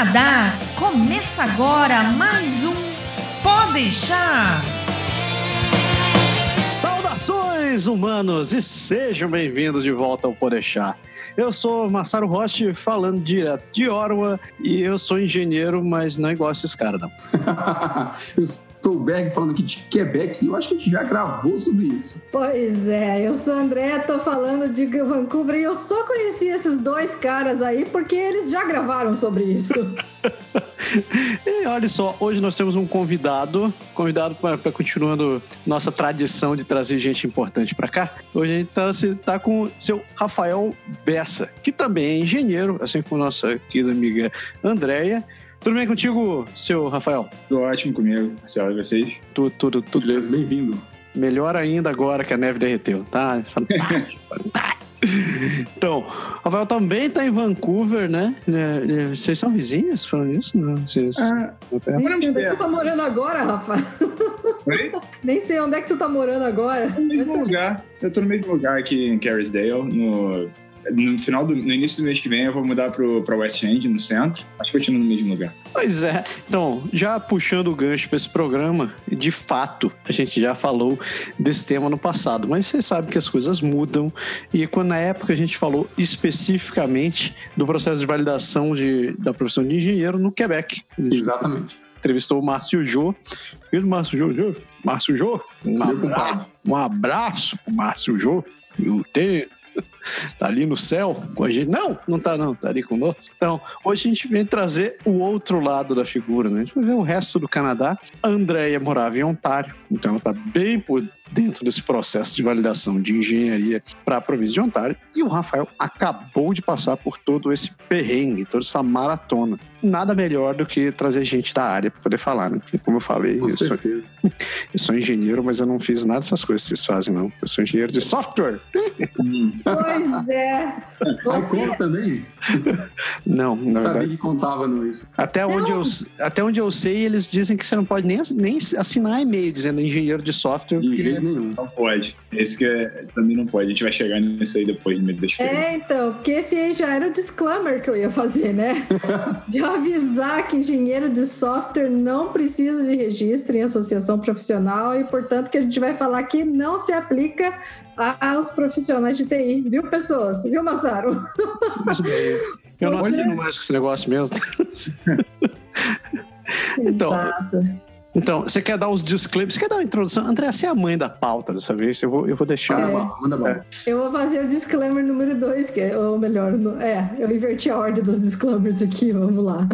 Canadá, começa agora mais um Pode deixar. Saudações humanos e sejam bem-vindos de volta ao Podeixar. Eu sou Massaro Roche, falando direto de Orwa e eu sou engenheiro, mas não igual esses caras, não. eu sou o Berg falando aqui de Quebec e eu acho que a gente já gravou sobre isso. Pois é, eu sou André, tô falando de Vancouver e eu só conheci esses dois caras aí porque eles já gravaram sobre isso. e olha só, hoje nós temos um convidado, convidado para continuando nossa tradição de trazer gente importante para cá. Hoje a gente tá, tá com o seu Rafael Bessa, que também é engenheiro, assim como nossa querida amiga Andréia. Tudo bem contigo, seu Rafael? Tudo ótimo comigo, Marcelo, e vocês? Tudo, tudo, tudo. Beleza, bem-vindo. Melhor ainda agora que a neve derreteu, tá? Fantástico, fantástico. Então, Rafael também está em Vancouver, né? É, é, vocês são vizinhos falando isso? Não, vocês... Ah, Nem sei onde é que tu tá morando agora, Rafa. Oi? Nem sei onde é que tu tá morando agora. No mesmo lugar. Eu tô no mesmo lugar aqui em Carrisdale, no no final do, no início do mês que vem eu vou mudar para West End, no centro. Acho que continuo no mesmo lugar. Pois é. Então, já puxando o gancho para esse programa, de fato, a gente já falou desse tema no passado, mas você sabe que as coisas mudam e quando na época a gente falou especificamente do processo de validação de, da profissão de engenheiro no Quebec. Exatamente entrevistou o Márcio Jô. Viu, Márcio Jô? Márcio Jô? Um abraço, um abraço pro Márcio Jô. E o tá ali no céu com a gente. Não, não tá não, tá ali conosco. Então, hoje a gente vem trazer o outro lado da figura, né? A gente vai ver o resto do Canadá. A Andrea morava em Ontário, então ela tá bem por dentro desse processo de validação de engenharia para a província de Ontário. E o Rafael acabou de passar por todo esse perrengue, toda essa maratona. Nada melhor do que trazer gente da área para poder falar, né? Porque, como eu falei, eu sou, eu sou, engenheiro, mas eu não fiz nada dessas coisas que vocês fazem, não. Eu sou engenheiro de software. Pois é. Você... também? Não, na Sabia verdade. que contava no isso. Até onde, eu, até onde eu sei, eles dizem que você não pode nem, nem assinar e-mail dizendo engenheiro de software. De jeito nenhum. Não pode. Esse que é, também não pode. A gente vai chegar nisso aí depois no meio das É, então, porque esse aí já era o disclaimer que eu ia fazer, né? de avisar que engenheiro de software não precisa de registro em associação profissional e, portanto, que a gente vai falar que não se aplica aos profissionais de TI, viu, pessoas? Viu, Massaro? Eu não assino mais com esse negócio mesmo. então, Exato. Então, você quer dar os disclaimers? Você quer dar uma introdução? André, você é a mãe da pauta dessa vez. Eu vou, eu vou deixar. É, manda é. Eu vou fazer o disclaimer número dois, que é, ou melhor, é, eu inverti a ordem dos disclaimers aqui, vamos lá.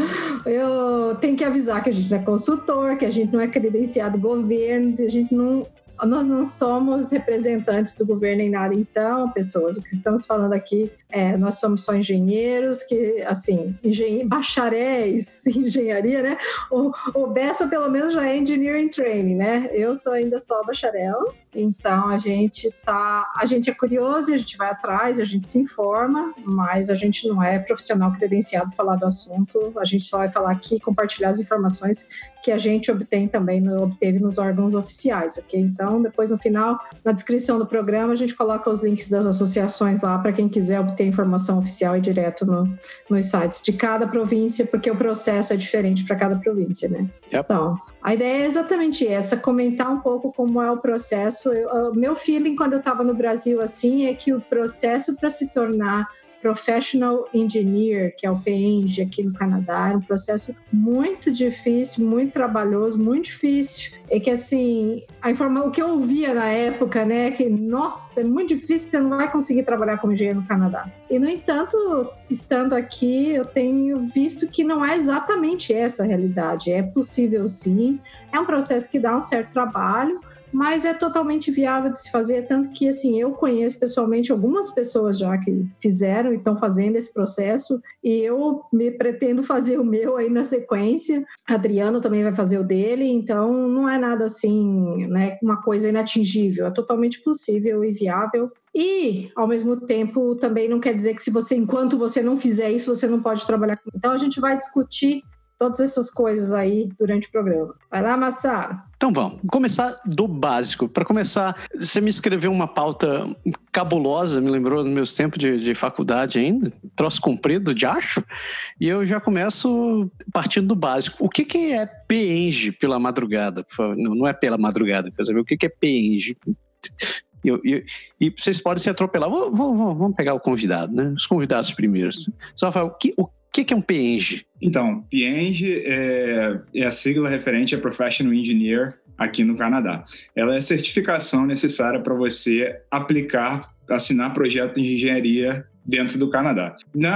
Eu tenho que avisar que a gente não é consultor, que a gente não é credenciado governo, que a gente não nós não somos representantes do governo em nada, então, pessoas, o que estamos falando aqui é, nós somos só engenheiros, que, assim, bacharéis em engenharia, né? O, o Bessa, pelo menos, já é engineering training, né? Eu sou ainda só bacharel, então a gente tá, a gente é curioso, a gente vai atrás, a gente se informa, mas a gente não é profissional credenciado para falar do assunto, a gente só vai falar aqui, compartilhar as informações que a gente obtém também, no, obteve nos órgãos oficiais, ok? Então, depois no final, na descrição do programa, a gente coloca os links das associações lá para quem quiser obter informação oficial e direto no, nos sites de cada província, porque o processo é diferente para cada província, né? Yep. Então, a ideia é exatamente essa, comentar um pouco como é o processo. O meu feeling quando eu estava no Brasil, assim, é que o processo para se tornar Professional Engineer, que é o PENG aqui no Canadá, é um processo muito difícil, muito trabalhoso, muito difícil. É que assim, a informa... o que eu ouvia na época, né, que nossa, é muito difícil, você não vai conseguir trabalhar como engenheiro no Canadá. E no entanto, estando aqui, eu tenho visto que não é exatamente essa a realidade. É possível sim, é um processo que dá um certo trabalho, mas é totalmente viável de se fazer, tanto que assim, eu conheço pessoalmente algumas pessoas já que fizeram e estão fazendo esse processo, e eu me pretendo fazer o meu aí na sequência. Adriano também vai fazer o dele, então não é nada assim, né, uma coisa inatingível, é totalmente possível e viável. E, ao mesmo tempo, também não quer dizer que se você, enquanto você não fizer isso, você não pode trabalhar. Então, a gente vai discutir todas essas coisas aí durante o programa. Vai lá, Massaro. Então vamos começar do básico. Para começar, você me escreveu uma pauta cabulosa, me lembrou dos meus tempos de, de faculdade ainda, troço comprido de acho, e eu já começo partindo do básico. O que, que é PENG pela madrugada? Não, não é pela madrugada, quer saber o que, que é PENG? E, e, vocês podem se atropelar. Vou, vou, vou, vamos pegar o convidado, né? Os convidados primeiro. Só falar, o que, o que é um PENG? Então, PENG é, é a sigla referente a Professional Engineer aqui no Canadá. Ela é a certificação necessária para você aplicar, assinar projeto de engenharia dentro do Canadá.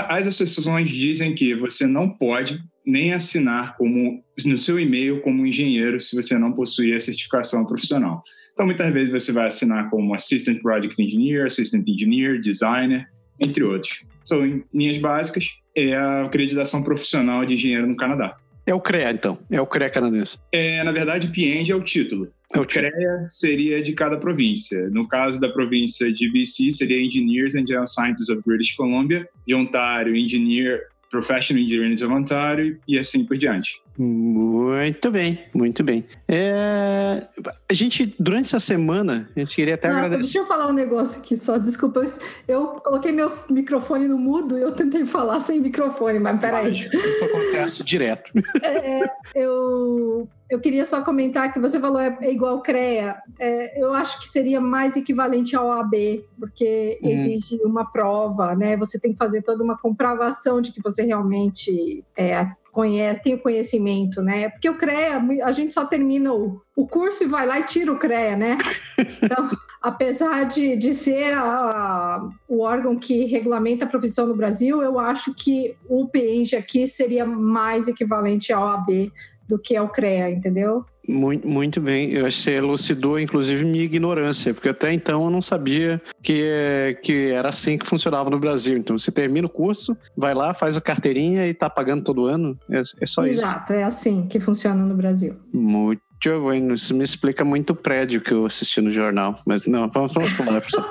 as associações dizem que você não pode nem assinar como no seu e-mail como engenheiro se você não possuir a certificação profissional. Então, muitas vezes você vai assinar como Assistant Project Engineer, Assistant Engineer, Designer, entre outros. São, em linhas básicas, é a acreditação profissional de engenheiro no Canadá. É o CREA, então. É o CREA canadense. É, na verdade, PIENG é o título. É o, o CREA seria de cada província. No caso da província de BC, seria Engineers and General Scientists of British Columbia. De Ontário, Engineer Professional Engineering of Ontário e assim por diante. Muito bem, muito bem. É, a gente, durante essa semana, a gente queria até Nossa, agradecer. Deixa eu falar um negócio aqui só, desculpa. Eu coloquei meu microfone no mudo e eu tentei falar sem microfone, mas peraí. Isso acontece direto. É, eu, eu queria só comentar que você falou é, é igual CREA. É, eu acho que seria mais equivalente ao AB, porque uhum. exige uma prova, né? Você tem que fazer toda uma comprovação de que você realmente é, conhece, tem o conhecimento, né? Porque o CREA, a gente só termina o, o curso e vai lá e tira o CREA, né? Então, apesar de, de ser a, a, o órgão que regulamenta a profissão no Brasil, eu acho que o PENG aqui seria mais equivalente ao AB do que ao CREA, entendeu? Muito, muito bem. Eu acho que você elucidou, inclusive, minha ignorância, porque até então eu não sabia que, que era assim que funcionava no Brasil. Então, você termina o curso, vai lá, faz a carteirinha e está pagando todo ano. É, é só Exato, isso. Exato, é assim que funciona no Brasil. Muito bem. Isso me explica muito o prédio que eu assisti no jornal. Mas não, vamos, vamos falar, pessoal.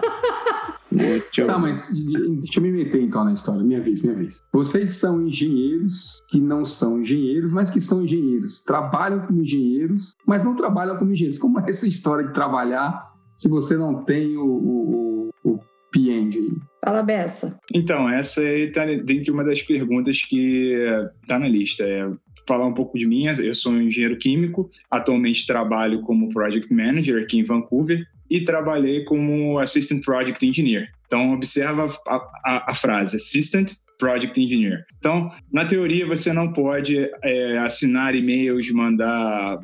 Muito tá, mas deixa eu me meter então na história, minha vez, minha vez. Vocês são engenheiros que não são engenheiros, mas que são engenheiros. Trabalham como engenheiros, mas não trabalham como engenheiros. Como é essa história de trabalhar se você não tem o, o, o PNG? Fala, Bessa. Então, essa aí está dentro de uma das perguntas que está na lista. É falar um pouco de mim. Eu sou um engenheiro químico, atualmente trabalho como Project Manager aqui em Vancouver e trabalhei como Assistant Project Engineer. Então, observa a, a, a frase Assistant Project Engineer. Então, na teoria, você não pode é, assinar e-mails, mandar,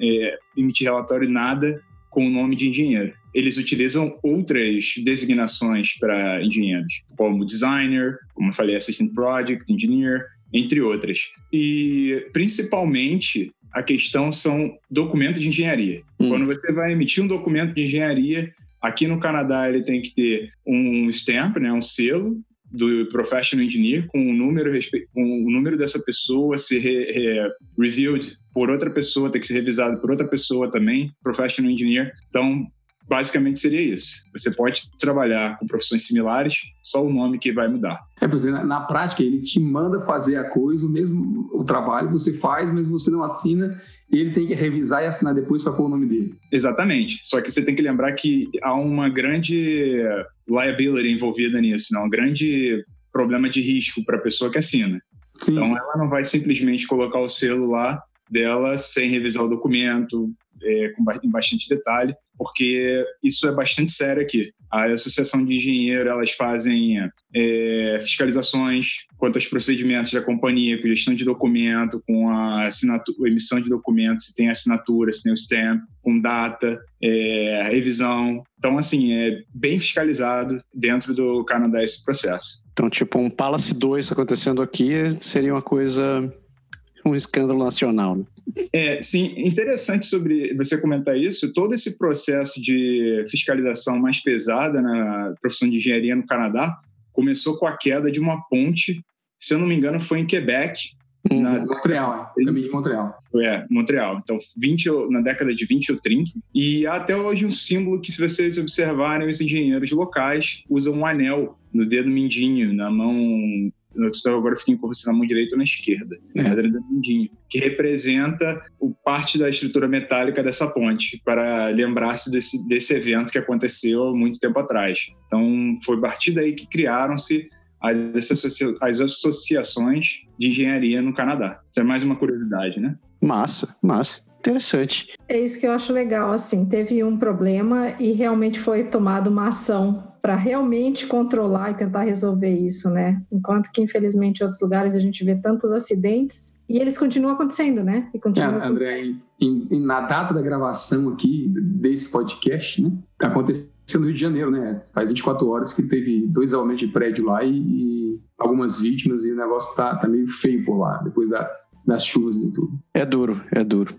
é, emitir relatório, nada com o nome de engenheiro. Eles utilizam outras designações para engenheiros, como designer, como eu falei, assistant project engineer, entre outras. E principalmente a questão são documentos de engenharia. Hum. Quando você vai emitir um documento de engenharia, aqui no Canadá ele tem que ter um stamp, né, um selo do professional engineer com o número com o número dessa pessoa ser re, re, reviewed por outra pessoa, tem que ser revisado por outra pessoa também, professional engineer. Então, basicamente seria isso. Você pode trabalhar com profissões similares, só o nome que vai mudar. É, por exemplo, na prática, ele te manda fazer a coisa, o mesmo o trabalho você faz, mas você não assina, e ele tem que revisar e assinar depois para pôr o nome dele. Exatamente. Só que você tem que lembrar que há uma grande liability envolvida nisso, não? um grande problema de risco para a pessoa que assina. Sim. Então, ela não vai simplesmente colocar o selo lá dela sem revisar o documento, é, com bastante detalhe porque isso é bastante sério aqui. A Associação de Engenheiro, elas fazem é, fiscalizações quanto aos procedimentos da companhia, com gestão de documento, com a assinatura, emissão de documentos, se tem assinatura, se tem o stamp, com data, é, revisão. Então, assim, é bem fiscalizado dentro do Canadá esse processo. Então, tipo, um Palace 2 acontecendo aqui seria uma coisa, um escândalo nacional. Né? É, sim, interessante sobre você comentar isso. Todo esse processo de fiscalização mais pesada na profissão de engenharia no Canadá começou com a queda de uma ponte, se eu não me engano, foi em Quebec. Uhum. Na Montreal, é. caminho de Montreal. É, Montreal. Então, 20, na década de 20 ou 30. E há até hoje um símbolo que, se vocês observarem, os engenheiros locais usam um anel no dedo mindinho, na mão agora eu fiquei com você na mão direita ou na esquerda, é. pedra do Mindinho, que representa o parte da estrutura metálica dessa ponte, para lembrar-se desse, desse evento que aconteceu há muito tempo atrás. Então, foi a partir daí que criaram-se as, as associações de engenharia no Canadá. Isso é mais uma curiosidade, né? Massa, massa interessante. É isso que eu acho legal, assim, teve um problema e realmente foi tomada uma ação para realmente controlar e tentar resolver isso, né? Enquanto que, infelizmente, em outros lugares a gente vê tantos acidentes e eles continuam acontecendo, né? E continuam é, André, em, em, na data da gravação aqui desse podcast, né? Aconteceu no Rio de Janeiro, né? Faz 24 horas que teve dois aumentos de prédio lá e, e algumas vítimas e o negócio tá, tá meio feio por lá, depois da, das chuvas e tudo. É duro, é duro.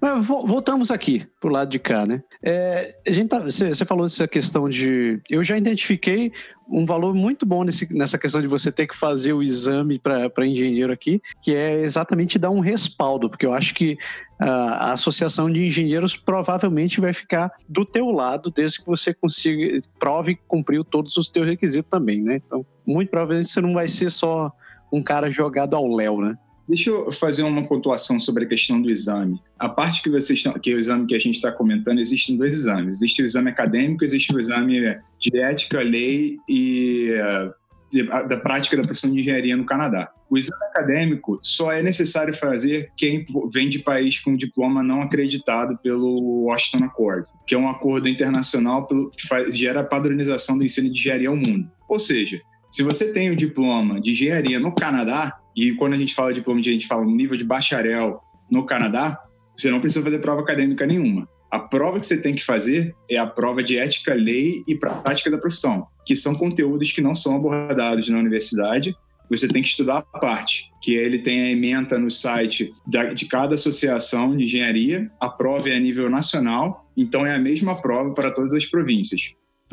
Mas voltamos aqui pro lado de cá, né? É, a gente tá, você, você falou dessa questão de. Eu já identifiquei um valor muito bom nesse, nessa questão de você ter que fazer o exame para engenheiro aqui, que é exatamente dar um respaldo, porque eu acho que a associação de engenheiros provavelmente vai ficar do teu lado desde que você consiga prove que cumpriu todos os teus requisitos também, né? Então, muito provavelmente você não vai ser só um cara jogado ao léu, né? Deixa eu fazer uma pontuação sobre a questão do exame. A parte que vocês estão, que é o exame que a gente está comentando, existem dois exames. Existe o exame acadêmico, existe o exame de ética, lei e uh, da prática da profissão de engenharia no Canadá. O exame acadêmico só é necessário fazer quem vem de país com diploma não acreditado pelo Washington Accord, que é um acordo internacional que faz, gera a padronização do ensino de engenharia ao mundo. Ou seja, se você tem o diploma de engenharia no Canadá, e quando a gente fala de diploma de a gente fala no nível de bacharel no Canadá, você não precisa fazer prova acadêmica nenhuma. A prova que você tem que fazer é a prova de ética, lei e prática da profissão, que são conteúdos que não são abordados na universidade. Você tem que estudar a parte, que ele tem a ementa no site de cada associação de engenharia. A prova é a nível nacional, então é a mesma prova para todas as províncias.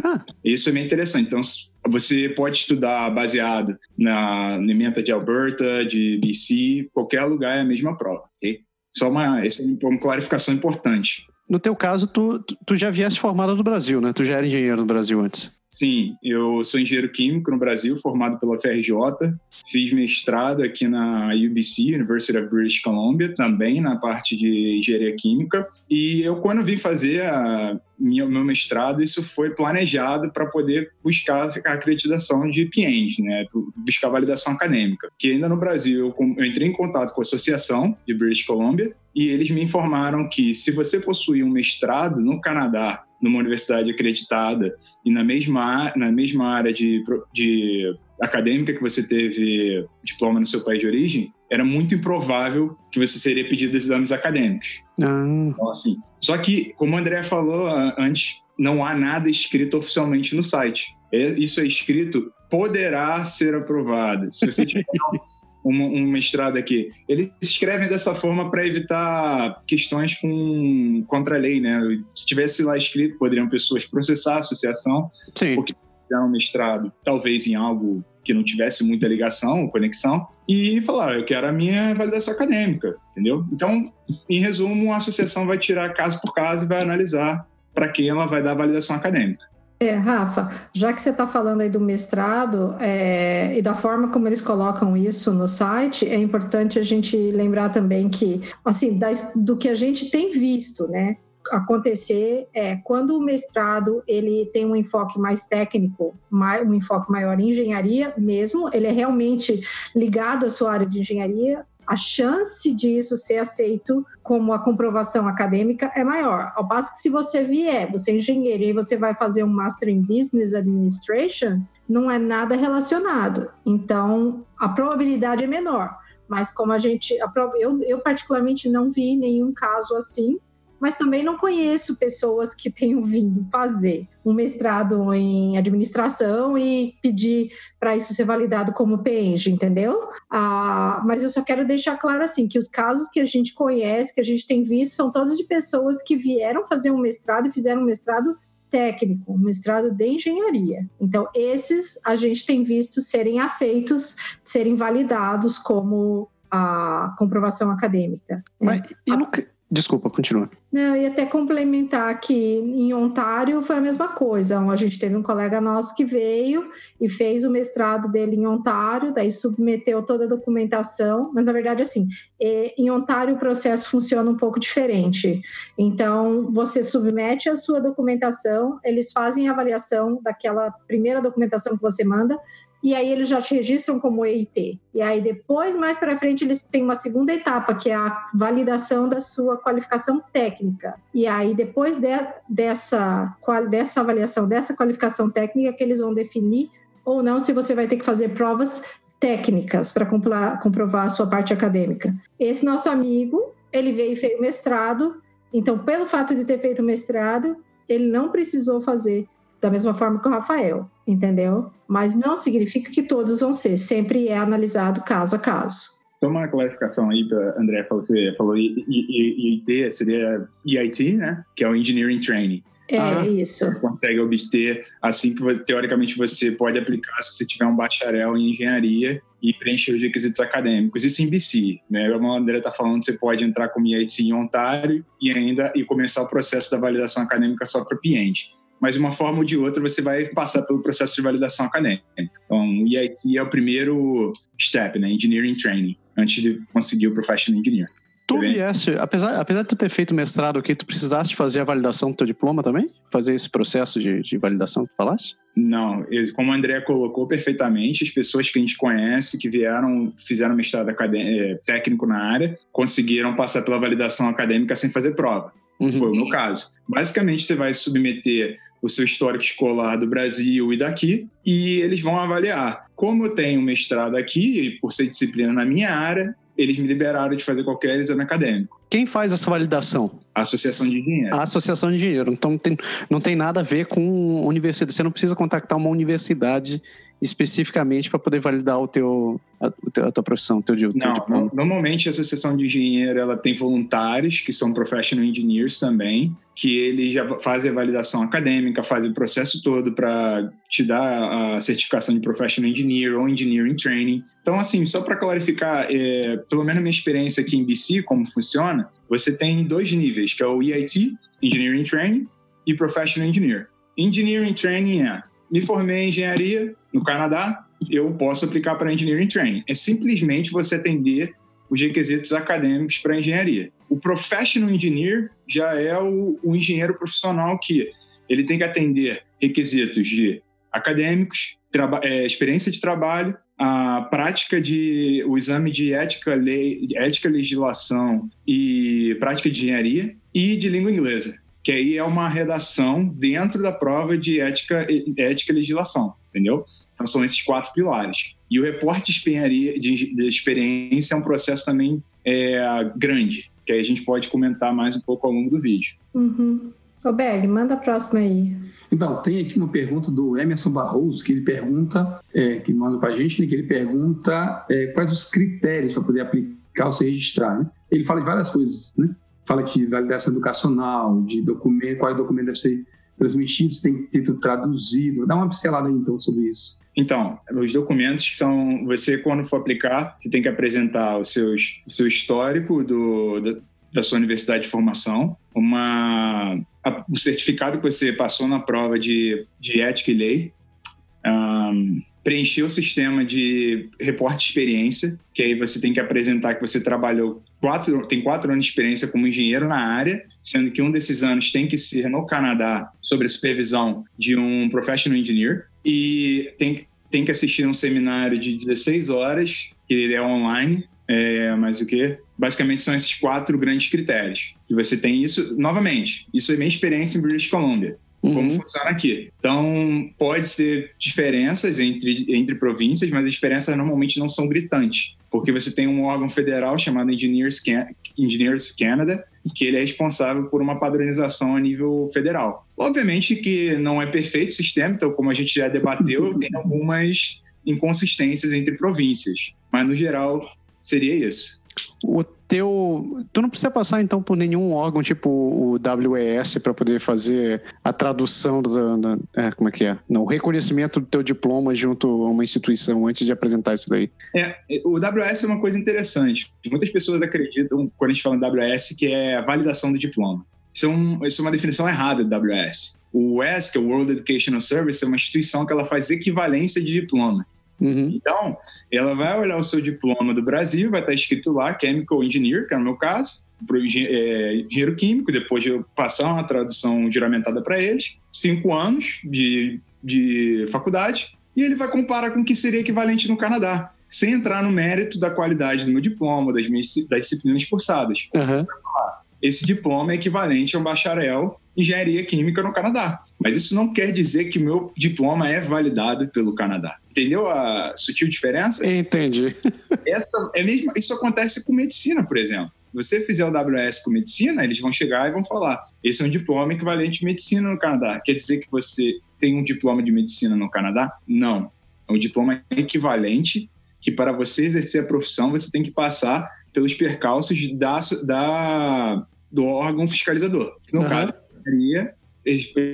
Ah. Isso é bem interessante. Então, você pode estudar baseado na, na de Alberta, de BC, qualquer lugar é a mesma prova, ok? Só uma, essa é uma clarificação importante. No teu caso, tu, tu já viesse formado do Brasil, né? Tu já era engenheiro no Brasil antes. Sim, eu sou engenheiro químico no Brasil, formado pela FRJ. Fiz mestrado aqui na UBC, University of British Columbia, também na parte de engenharia química. E eu, quando vim fazer a minha, meu mestrado, isso foi planejado para poder buscar a acreditação de PIENS, né? buscar validação acadêmica. Que ainda no Brasil, eu, eu entrei em contato com a Associação de British Columbia e eles me informaram que se você possui um mestrado no Canadá numa universidade acreditada e na mesma, na mesma área de, de acadêmica que você teve diploma no seu país de origem, era muito improvável que você seria pedido exames acadêmicos. Ah. Então, assim, só que, como o André falou antes, não há nada escrito oficialmente no site. É, isso é escrito poderá ser aprovado. Se você tiver um, um mestrado aqui. Eles escrevem dessa forma para evitar questões com, contra a lei, né? Se tivesse lá escrito, poderiam pessoas processar a associação, Sim. porque fizeram um mestrado, talvez em algo que não tivesse muita ligação ou conexão, e falar, eu quero a minha validação acadêmica, entendeu? Então, em resumo, a associação vai tirar caso por caso e vai analisar para quem ela vai dar a validação acadêmica. É, Rafa, já que você está falando aí do mestrado é, e da forma como eles colocam isso no site, é importante a gente lembrar também que, assim, das, do que a gente tem visto, né? acontecer é quando o mestrado ele tem um enfoque mais técnico, um enfoque maior em engenharia mesmo, ele é realmente ligado à sua área de engenharia, a chance disso ser aceito como a comprovação acadêmica é maior. Ao passo que se você vier, você é engenheiro e você vai fazer um Master in Business Administration, não é nada relacionado. Então, a probabilidade é menor. Mas como a gente, eu, eu particularmente não vi nenhum caso assim, mas também não conheço pessoas que tenham vindo fazer um mestrado em administração e pedir para isso ser validado como PENG, entendeu? Ah, mas eu só quero deixar claro assim que os casos que a gente conhece, que a gente tem visto, são todos de pessoas que vieram fazer um mestrado e fizeram um mestrado técnico, um mestrado de engenharia. Então, esses a gente tem visto serem aceitos, serem validados como a comprovação acadêmica. Mas e no, Desculpa, continua. Não, ia até complementar que em Ontário foi a mesma coisa. A gente teve um colega nosso que veio e fez o mestrado dele em Ontário, daí submeteu toda a documentação, mas na verdade, assim, em Ontário o processo funciona um pouco diferente. Então, você submete a sua documentação, eles fazem a avaliação daquela primeira documentação que você manda, e aí eles já te registram como EIT. E aí depois, mais para frente, eles têm uma segunda etapa, que é a validação da sua qualificação técnica. E aí depois de, dessa, dessa avaliação, dessa qualificação técnica, que eles vão definir ou não se você vai ter que fazer provas técnicas para comprovar a sua parte acadêmica. Esse nosso amigo, ele veio e fez mestrado, então pelo fato de ter feito mestrado, ele não precisou fazer da mesma forma que o Rafael, entendeu? Mas não significa que todos vão ser, sempre é analisado caso a caso. Só uma clarificação aí para André, você falou IIT, seria EIT, né? Que é o Engineering Training. É ah, isso. Você consegue obter assim que teoricamente você pode aplicar se você tiver um bacharel em engenharia e preencher os requisitos acadêmicos. Isso em BC, né? Como a André está falando, você pode entrar como EIT em Ontário e ainda e começar o processo da validação acadêmica só para o cliente mas de uma forma ou de outra você vai passar pelo processo de validação acadêmica. Então, o EIT é o primeiro step, né? Engineering Training, antes de conseguir o Professional Engineer. Tu viesse, apesar, apesar de tu ter feito mestrado aqui, tu precisaste fazer a validação do teu diploma também? Fazer esse processo de, de validação que tu falasse? Não, como o André colocou perfeitamente, as pessoas que a gente conhece, que vieram, fizeram mestrado é, técnico na área, conseguiram passar pela validação acadêmica sem fazer prova. Uhum. Foi o meu caso. Basicamente, você vai submeter o seu histórico escolar do Brasil e daqui, e eles vão avaliar. Como eu tenho mestrado aqui, e por ser disciplina na minha área, eles me liberaram de fazer qualquer exame acadêmico. Quem faz essa validação? A Associação de Engenheiro. A Associação de Engenheiro. Então tem, não tem nada a ver com universidade. Você não precisa contactar uma universidade especificamente para poder validar o teu, a, a tua profissão, o teu, teu não, diploma? Normalmente a associação de engenheiro ela tem voluntários que são professional engineers também, que eles já fazem a validação acadêmica, fazem o processo todo para te dar a certificação de professional engineer ou engineering training. Então, assim, só para clarificar, é, pelo menos minha experiência aqui em BC, como funciona, você tem dois níveis, que é o EIT, Engineering Training, e Professional Engineer. Engineering Training é me formei em engenharia no Canadá, eu posso aplicar para Engineering Training. É simplesmente você atender os requisitos acadêmicos para engenharia. O Professional Engineer já é o, o engenheiro profissional que ele tem que atender requisitos de acadêmicos, é, experiência de trabalho, a prática de o exame de ética, lei, ética, legislação e prática de engenharia e de língua inglesa que aí é uma redação dentro da prova de ética, ética e legislação, entendeu? Então são esses quatro pilares. E o reporte de, experiência é um processo também é, grande, que aí a gente pode comentar mais um pouco ao longo do vídeo. Uhum. Ô Berg, manda a próxima aí. Então, tem aqui uma pergunta do Emerson Barroso, que ele pergunta, é, que manda para a gente, né, que ele pergunta é, quais os critérios para poder aplicar ou se registrar. Né? Ele fala de várias coisas, né? Fala de validação educacional, de documento, qual documento deve ser transmitido, se tem que ter tudo traduzido. Dá uma pincelada então, sobre isso. Então, os documentos são. Você, quando for aplicar, você tem que apresentar os seus, o seu histórico do, da, da sua universidade de formação, uma, a, um certificado que você passou na prova de, de ética e lei, um, preencher o sistema de reporte de experiência, que aí você tem que apresentar que você trabalhou quatro, tem quatro anos de experiência como engenheiro na área, sendo que um desses anos tem que ser no Canadá, sob a supervisão de um professional engineer, e tem, tem que assistir um seminário de 16 horas, que é online, é, mas o que? Basicamente são esses quatro grandes critérios. E você tem isso, novamente, isso é minha experiência em British Columbia como uhum. funciona aqui. Então, pode ser diferenças entre, entre províncias, mas as diferenças normalmente não são gritantes, porque você tem um órgão federal chamado Engineers, Can Engineers Canada, que ele é responsável por uma padronização a nível federal. Obviamente que não é perfeito o sistema, então, como a gente já debateu, tem algumas inconsistências entre províncias, mas no geral seria isso. O teu. Tu não precisa passar então por nenhum órgão tipo o WES para poder fazer a tradução do, do, é, como é que é? Não, o reconhecimento do teu diploma junto a uma instituição antes de apresentar isso daí. É, o WS é uma coisa interessante. Muitas pessoas acreditam, quando a gente fala em WS, que é a validação do diploma. Isso é, um, isso é uma definição errada do WS. O WES, que é o World Educational Service, é uma instituição que ela faz equivalência de diploma. Uhum. Então, ela vai olhar o seu diploma do Brasil, vai estar escrito lá Chemical Engineer, que é o meu caso, para é, engenheiro químico, depois de eu passar uma tradução juramentada para eles, cinco anos de, de faculdade, e ele vai comparar com o que seria equivalente no Canadá, sem entrar no mérito da qualidade do meu diploma, das minhas das disciplinas cursadas. Uhum. Esse diploma é equivalente a um bacharel em engenharia química no Canadá. Mas isso não quer dizer que o meu diploma é validado pelo Canadá. Entendeu a sutil diferença? Entendi. Essa é mesmo, isso acontece com medicina, por exemplo. Você fizer o WS com medicina, eles vão chegar e vão falar: esse é um diploma equivalente de medicina no Canadá. Quer dizer que você tem um diploma de medicina no Canadá? Não. É um diploma equivalente que para você exercer a profissão você tem que passar pelos percalços da, da do órgão fiscalizador. Que no uhum. caso seria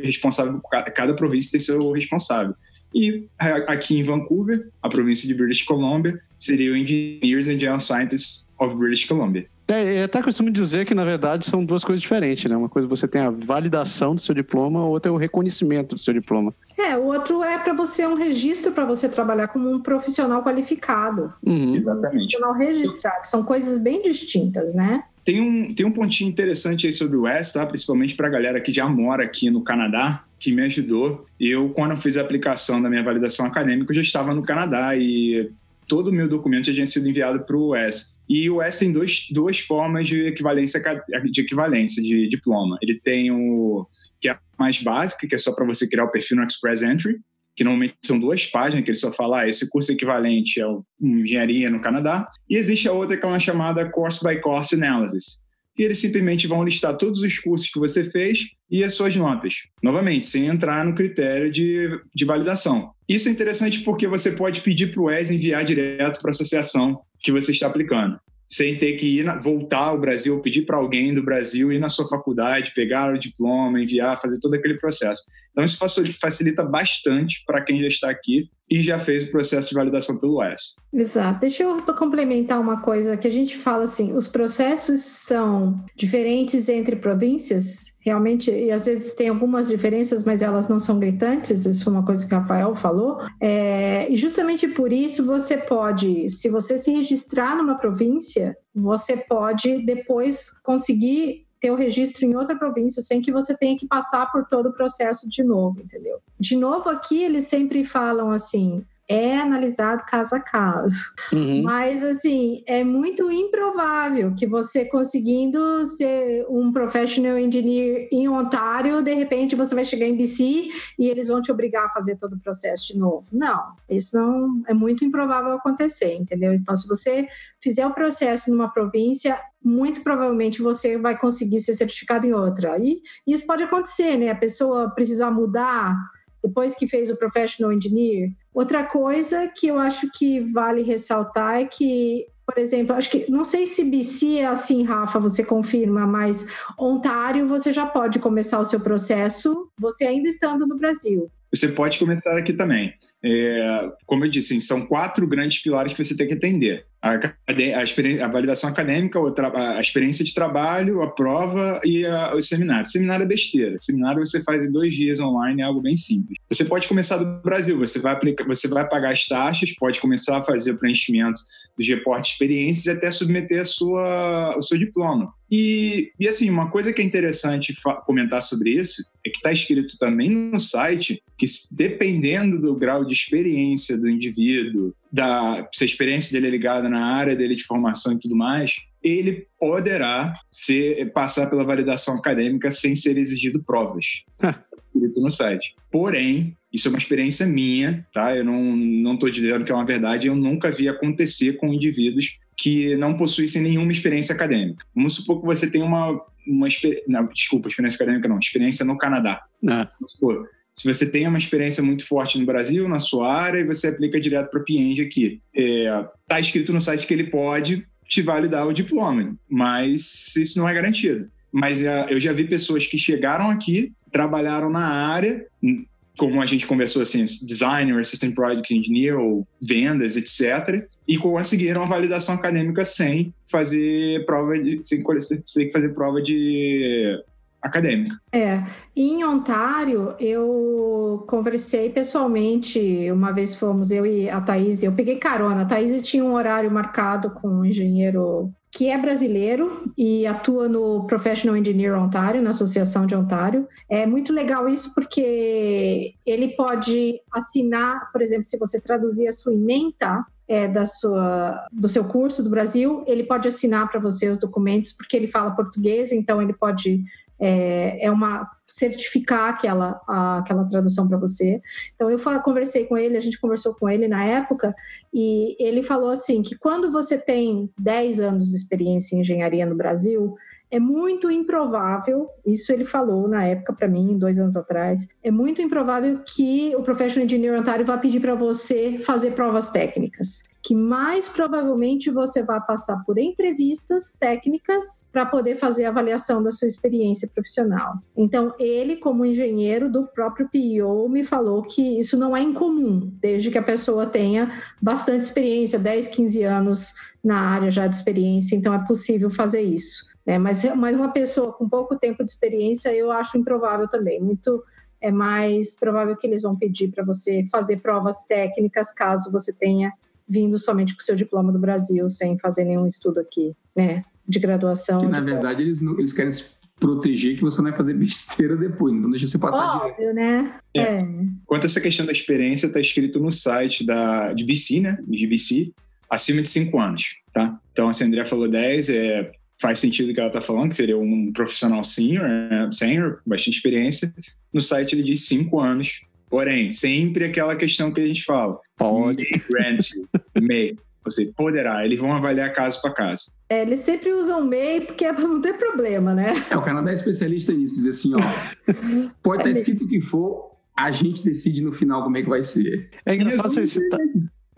responsável cada província tem seu responsável. E aqui em Vancouver, a província de British Columbia seria o Engineers and Geoscientists of British Columbia. É, eu até costumo dizer que, na verdade, são duas coisas diferentes, né? Uma coisa você tem a validação do seu diploma, outra é o reconhecimento do seu diploma. É, o outro é para você um registro para você trabalhar como um profissional qualificado. Uhum. Exatamente. Um profissional registrado. São coisas bem distintas, né? Tem um, tem um pontinho interessante aí sobre o West, tá? principalmente para a galera que já mora aqui no Canadá, que me ajudou. Eu, quando fiz a aplicação da minha validação acadêmica, já estava no Canadá e todo o meu documento já tinha sido enviado para o West. E o West tem dois, duas formas de equivalência de equivalência de diploma. Ele tem o que é mais básica, que é só para você criar o perfil no Express Entry, que normalmente são duas páginas, que ele só fala, ah, esse curso equivalente é engenharia no Canadá. E existe a outra que é uma chamada Course by Course Analysis, que eles simplesmente vão listar todos os cursos que você fez e as suas notas. Novamente, sem entrar no critério de, de validação. Isso é interessante porque você pode pedir para o ES enviar direto para a associação que você está aplicando sem ter que ir voltar ao Brasil, pedir para alguém do Brasil ir na sua faculdade, pegar o diploma, enviar, fazer todo aquele processo. Então, isso facilita bastante para quem já está aqui e já fez o processo de validação pelo OS. Exato. Deixa eu complementar uma coisa que a gente fala assim: os processos são diferentes entre províncias, realmente, e às vezes tem algumas diferenças, mas elas não são gritantes, isso foi uma coisa que o Rafael falou. É, e justamente por isso você pode, se você se registrar numa província, você pode depois conseguir ter o registro em outra província sem que você tenha que passar por todo o processo de novo, entendeu? De novo, aqui eles sempre falam assim: é analisado caso a caso. Uhum. Mas, assim, é muito improvável que você conseguindo ser um professional engineer em Ontário, de repente você vai chegar em BC e eles vão te obrigar a fazer todo o processo de novo. Não, isso não é muito improvável acontecer, entendeu? Então, se você fizer o processo numa província, muito provavelmente você vai conseguir ser certificado em outra. E isso pode acontecer, né? A pessoa precisar mudar depois que fez o Professional Engineer. Outra coisa que eu acho que vale ressaltar é que, por exemplo, acho que não sei se BC é assim, Rafa, você confirma, mas Ontário você já pode começar o seu processo, você ainda estando no Brasil você pode começar aqui também. É, como eu disse, são quatro grandes pilares que você tem que atender. A, a, a validação acadêmica, a, a, experiência de trabalho, a prova e o seminário. Seminário é besteira. Seminário você faz em dois dias online, é algo bem simples. Você pode começar do Brasil, você vai, aplicar, você vai pagar as taxas, pode começar a fazer o preenchimento dos reportes de experiências e até submeter a sua, o seu diploma. E, e assim, uma coisa que é interessante comentar sobre isso é que está escrito também no site que, dependendo do grau de experiência do indivíduo, da, se a experiência dele é ligada na área dele de formação e tudo mais, ele poderá ser, passar pela validação acadêmica sem ser exigido provas. escrito no site. Porém, isso é uma experiência minha, tá? Eu não, não dizendo que é uma verdade, eu nunca vi acontecer com indivíduos que não possuíssem nenhuma experiência acadêmica. Vamos supor que você tem uma, uma não, desculpa, experiência acadêmica não, experiência no Canadá. Ah. Vamos supor, se você tem uma experiência muito forte no Brasil, na sua área, e você aplica direto para o Pienge aqui. Está é, tá escrito no site que ele pode, te validar o diploma, mas isso não é garantido. Mas é, eu já vi pessoas que chegaram aqui, trabalharam na área, como a gente conversou assim, designer, assistant project engineer ou vendas, etc, e conseguiram a validação acadêmica sem fazer prova de sem, sem fazer prova de acadêmica. É, em Ontário eu conversei pessoalmente, uma vez fomos eu e a Thaís, eu peguei carona, a Thaís tinha um horário marcado com um engenheiro que é brasileiro e atua no Professional Engineer Ontário, na Associação de Ontário. É muito legal isso porque ele pode assinar, por exemplo, se você traduzir a sua ementa é, da sua, do seu curso do Brasil, ele pode assinar para você os documentos porque ele fala português, então ele pode é, é uma certificar aquela, a, aquela tradução para você. Então eu conversei com ele, a gente conversou com ele na época e ele falou assim que quando você tem 10 anos de experiência em engenharia no Brasil, é muito improvável, isso ele falou na época para mim, dois anos atrás, é muito improvável que o Professional Engineer Ontário vá pedir para você fazer provas técnicas. Que mais provavelmente você vai passar por entrevistas técnicas para poder fazer a avaliação da sua experiência profissional. Então, ele, como engenheiro do próprio PIO, me falou que isso não é incomum, desde que a pessoa tenha bastante experiência 10, 15 anos na área já de experiência, então é possível fazer isso. Né? Mas, mas uma pessoa com pouco tempo de experiência eu acho improvável também. Muito é mais provável que eles vão pedir para você fazer provas técnicas caso você tenha vindo somente com seu diploma do Brasil, sem fazer nenhum estudo aqui, né? De graduação. Que, na de verdade, eles, não, eles querem proteger que você não vai fazer besteira depois, não deixa você passar Óbvio, direto. né? É. é. Quanto a essa questão da experiência, está escrito no site da, de BC, né? De BC, acima de 5 anos, tá? Então, a Andrea falou 10, é faz sentido o que ela está falando, que seria um profissional senior, né? senior, bastante experiência. No site ele diz cinco anos, porém, sempre aquela questão que a gente fala. Pode. Grant, may. Você poderá, eles vão avaliar caso para caso. É, eles sempre usam MEI porque é para não ter problema, né? É, o Canadá é especialista nisso, dizer assim, ó, pode estar tá escrito o que for, a gente decide no final como é que vai ser. É engraçado você citar,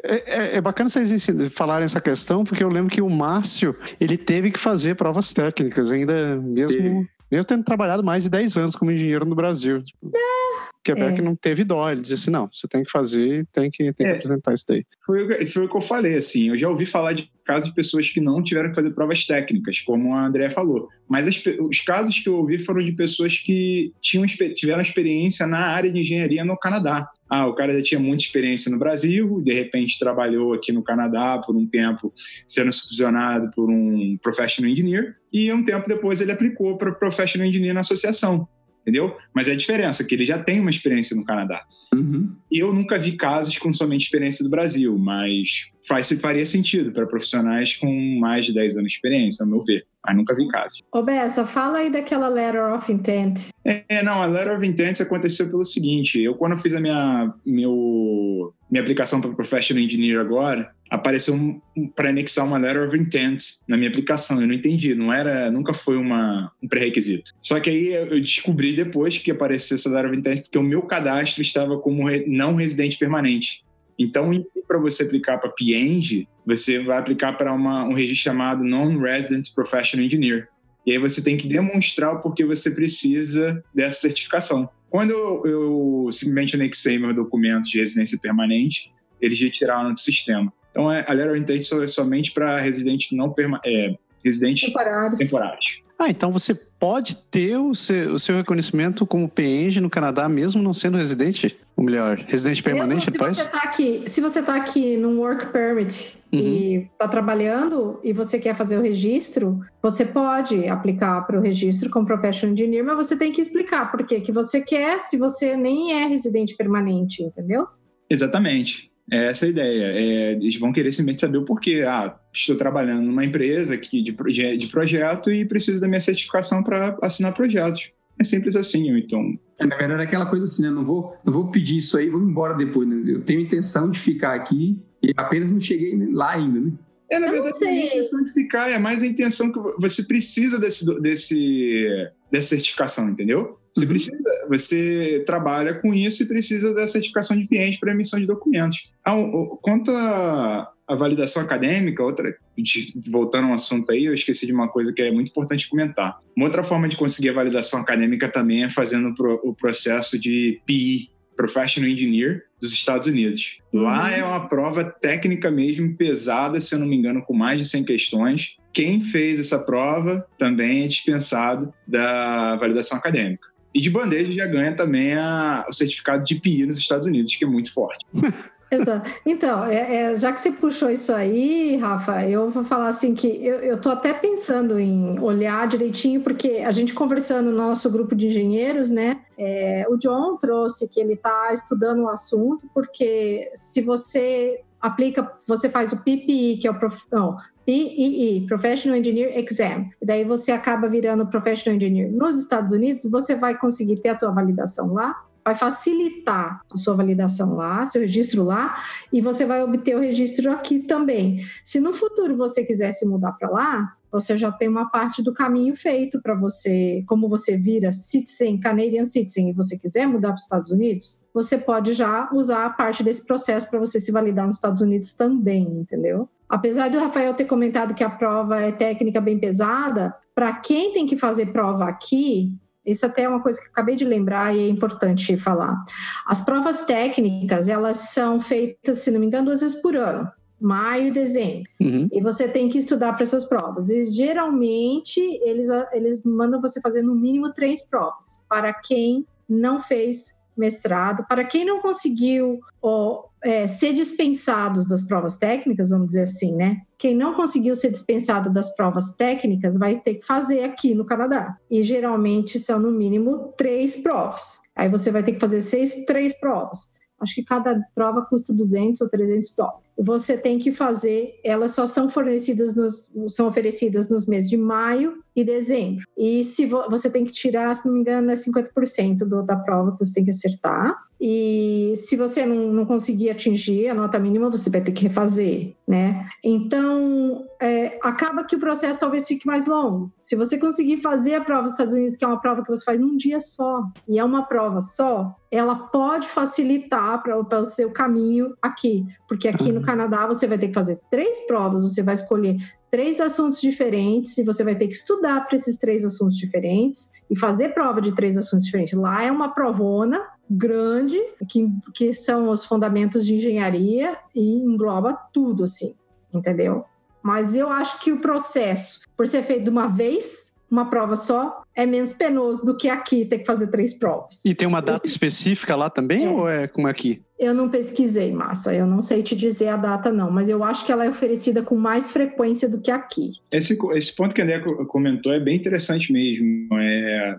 é, é, é, bacana vocês falarem essa questão, porque eu lembro que o Márcio, ele teve que fazer provas técnicas, ainda mesmo... Eu tendo trabalhado mais de 10 anos como engenheiro no Brasil. Tipo, é. Quebec é. não teve dó. Ele disse assim: não, você tem que fazer, tem que, tem é. que apresentar isso daí. Foi, foi o que eu falei, assim. Eu já ouvi falar de casos de pessoas que não tiveram que fazer provas técnicas, como a Andrea falou. Mas as, os casos que eu ouvi foram de pessoas que tinham, tiveram experiência na área de engenharia no Canadá. Ah, o cara já tinha muita experiência no Brasil, de repente trabalhou aqui no Canadá por um tempo, sendo supervisionado por um professional engineer, e um tempo depois ele aplicou para professional engineer na associação entendeu? Mas é a diferença que ele já tem uma experiência no Canadá. Uhum. Eu nunca vi casos com somente experiência do Brasil, mas faz, faria sentido para profissionais com mais de 10 anos de experiência, ao meu ver. Mas nunca vi casos. Ô Bessa, fala aí daquela letter of intent. É, não, a letter of intent aconteceu pelo seguinte, eu quando fiz a minha, meu, minha aplicação para Professional Engineer agora, apareceu um, um, para anexar uma letter of intent na minha aplicação. Eu não entendi, não era, nunca foi uma, um pré-requisito. Só que aí eu descobri depois que apareceu essa letter of intent porque o meu cadastro estava como re, não residente permanente. Então, para você aplicar para PNG, você vai aplicar para um registro chamado Non-Resident Professional Engineer. E aí você tem que demonstrar o porquê você precisa dessa certificação. Quando eu, eu simplesmente anexei meus documentos de residência permanente, eles retiraram do sistema. Então, é, a Letter Intent é somente para residentes não perma é, residentes temporários. temporários. Ah, então você pode ter o seu, o seu reconhecimento como PNG no Canadá, mesmo não sendo residente? Ou melhor, residente permanente, mesmo se Você tá aqui, se você está aqui num work permit uhum. e está trabalhando e você quer fazer o registro, você pode aplicar para o registro como professional engineer, mas você tem que explicar por que você quer se você nem é residente permanente, entendeu? Exatamente. É essa a ideia. É, eles vão querer simplesmente saber o porquê. Ah, estou trabalhando numa empresa aqui de, de projeto e preciso da minha certificação para assinar projetos. É simples assim, então. É, na verdade, é aquela coisa assim, né? Não vou, não vou pedir isso aí, vou embora depois. Né? Eu tenho intenção de ficar aqui e apenas não cheguei lá ainda, né? É, na eu verdade, não é a intenção de ficar, é mais a intenção que você precisa desse, desse, dessa certificação, entendeu? Você uhum. precisa, você trabalha com isso e precisa da certificação de cliente para emissão de documentos. Ah, quanto a, a validação acadêmica, outra, voltando ao assunto aí, eu esqueci de uma coisa que é muito importante comentar. Uma outra forma de conseguir a validação acadêmica também é fazendo o processo de PI, Professional Engineer, dos Estados Unidos. Lá uhum. é uma prova técnica mesmo pesada, se eu não me engano, com mais de 100 questões. Quem fez essa prova também é dispensado da validação acadêmica. E de bandeja já ganha também a, o certificado de PI nos Estados Unidos, que é muito forte. Exato. Então, é, é, já que você puxou isso aí, Rafa, eu vou falar assim que eu, estou até pensando em olhar direitinho, porque a gente conversando no nosso grupo de engenheiros, né? É, o John trouxe que ele está estudando o assunto, porque se você aplica, você faz o PPI, que é o prof, não, PEE, Professional Engineer Exam. Daí você acaba virando Professional Engineer nos Estados Unidos, você vai conseguir ter a tua validação lá vai facilitar a sua validação lá, seu registro lá, e você vai obter o registro aqui também. Se no futuro você quiser se mudar para lá, você já tem uma parte do caminho feito para você, como você vira citizen, Canadian citizen, e você quiser mudar para os Estados Unidos, você pode já usar a parte desse processo para você se validar nos Estados Unidos também, entendeu? Apesar do Rafael ter comentado que a prova é técnica bem pesada, para quem tem que fazer prova aqui, isso até é uma coisa que acabei de lembrar e é importante falar. As provas técnicas, elas são feitas, se não me engano, duas vezes por ano. Maio e dezembro. Uhum. E você tem que estudar para essas provas. E geralmente eles, eles mandam você fazer no mínimo três provas. Para quem não fez mestrado, para quem não conseguiu ó, é, ser dispensados das provas técnicas, vamos dizer assim, né? Quem não conseguiu ser dispensado das provas técnicas vai ter que fazer aqui no Canadá. E geralmente são no mínimo três provas. Aí você vai ter que fazer seis, três provas. Acho que cada prova custa 200 ou 300 dólares você tem que fazer, elas só são fornecidas nos, são oferecidas nos meses de maio e dezembro. E se vo, você tem que tirar, se não me engano, é 50% do, da prova que você tem que acertar. E se você não, não conseguir atingir a nota mínima, você vai ter que refazer, né? Então, é, acaba que o processo talvez fique mais longo. Se você conseguir fazer a prova dos Estados Unidos, que é uma prova que você faz num dia só, e é uma prova só, ela pode facilitar para o seu caminho aqui. Porque aqui no Canadá você vai ter que fazer três provas, você vai escolher três assuntos diferentes e você vai ter que estudar para esses três assuntos diferentes e fazer prova de três assuntos diferentes. Lá é uma provona grande, que, que são os fundamentos de engenharia e engloba tudo, assim, entendeu? Mas eu acho que o processo, por ser feito de uma vez, uma prova só, é menos penoso do que aqui ter que fazer três provas. E tem uma data específica lá também, é. ou é como é aqui? Eu não pesquisei, Massa, eu não sei te dizer a data não, mas eu acho que ela é oferecida com mais frequência do que aqui. Esse, esse ponto que a André comentou é bem interessante mesmo. É,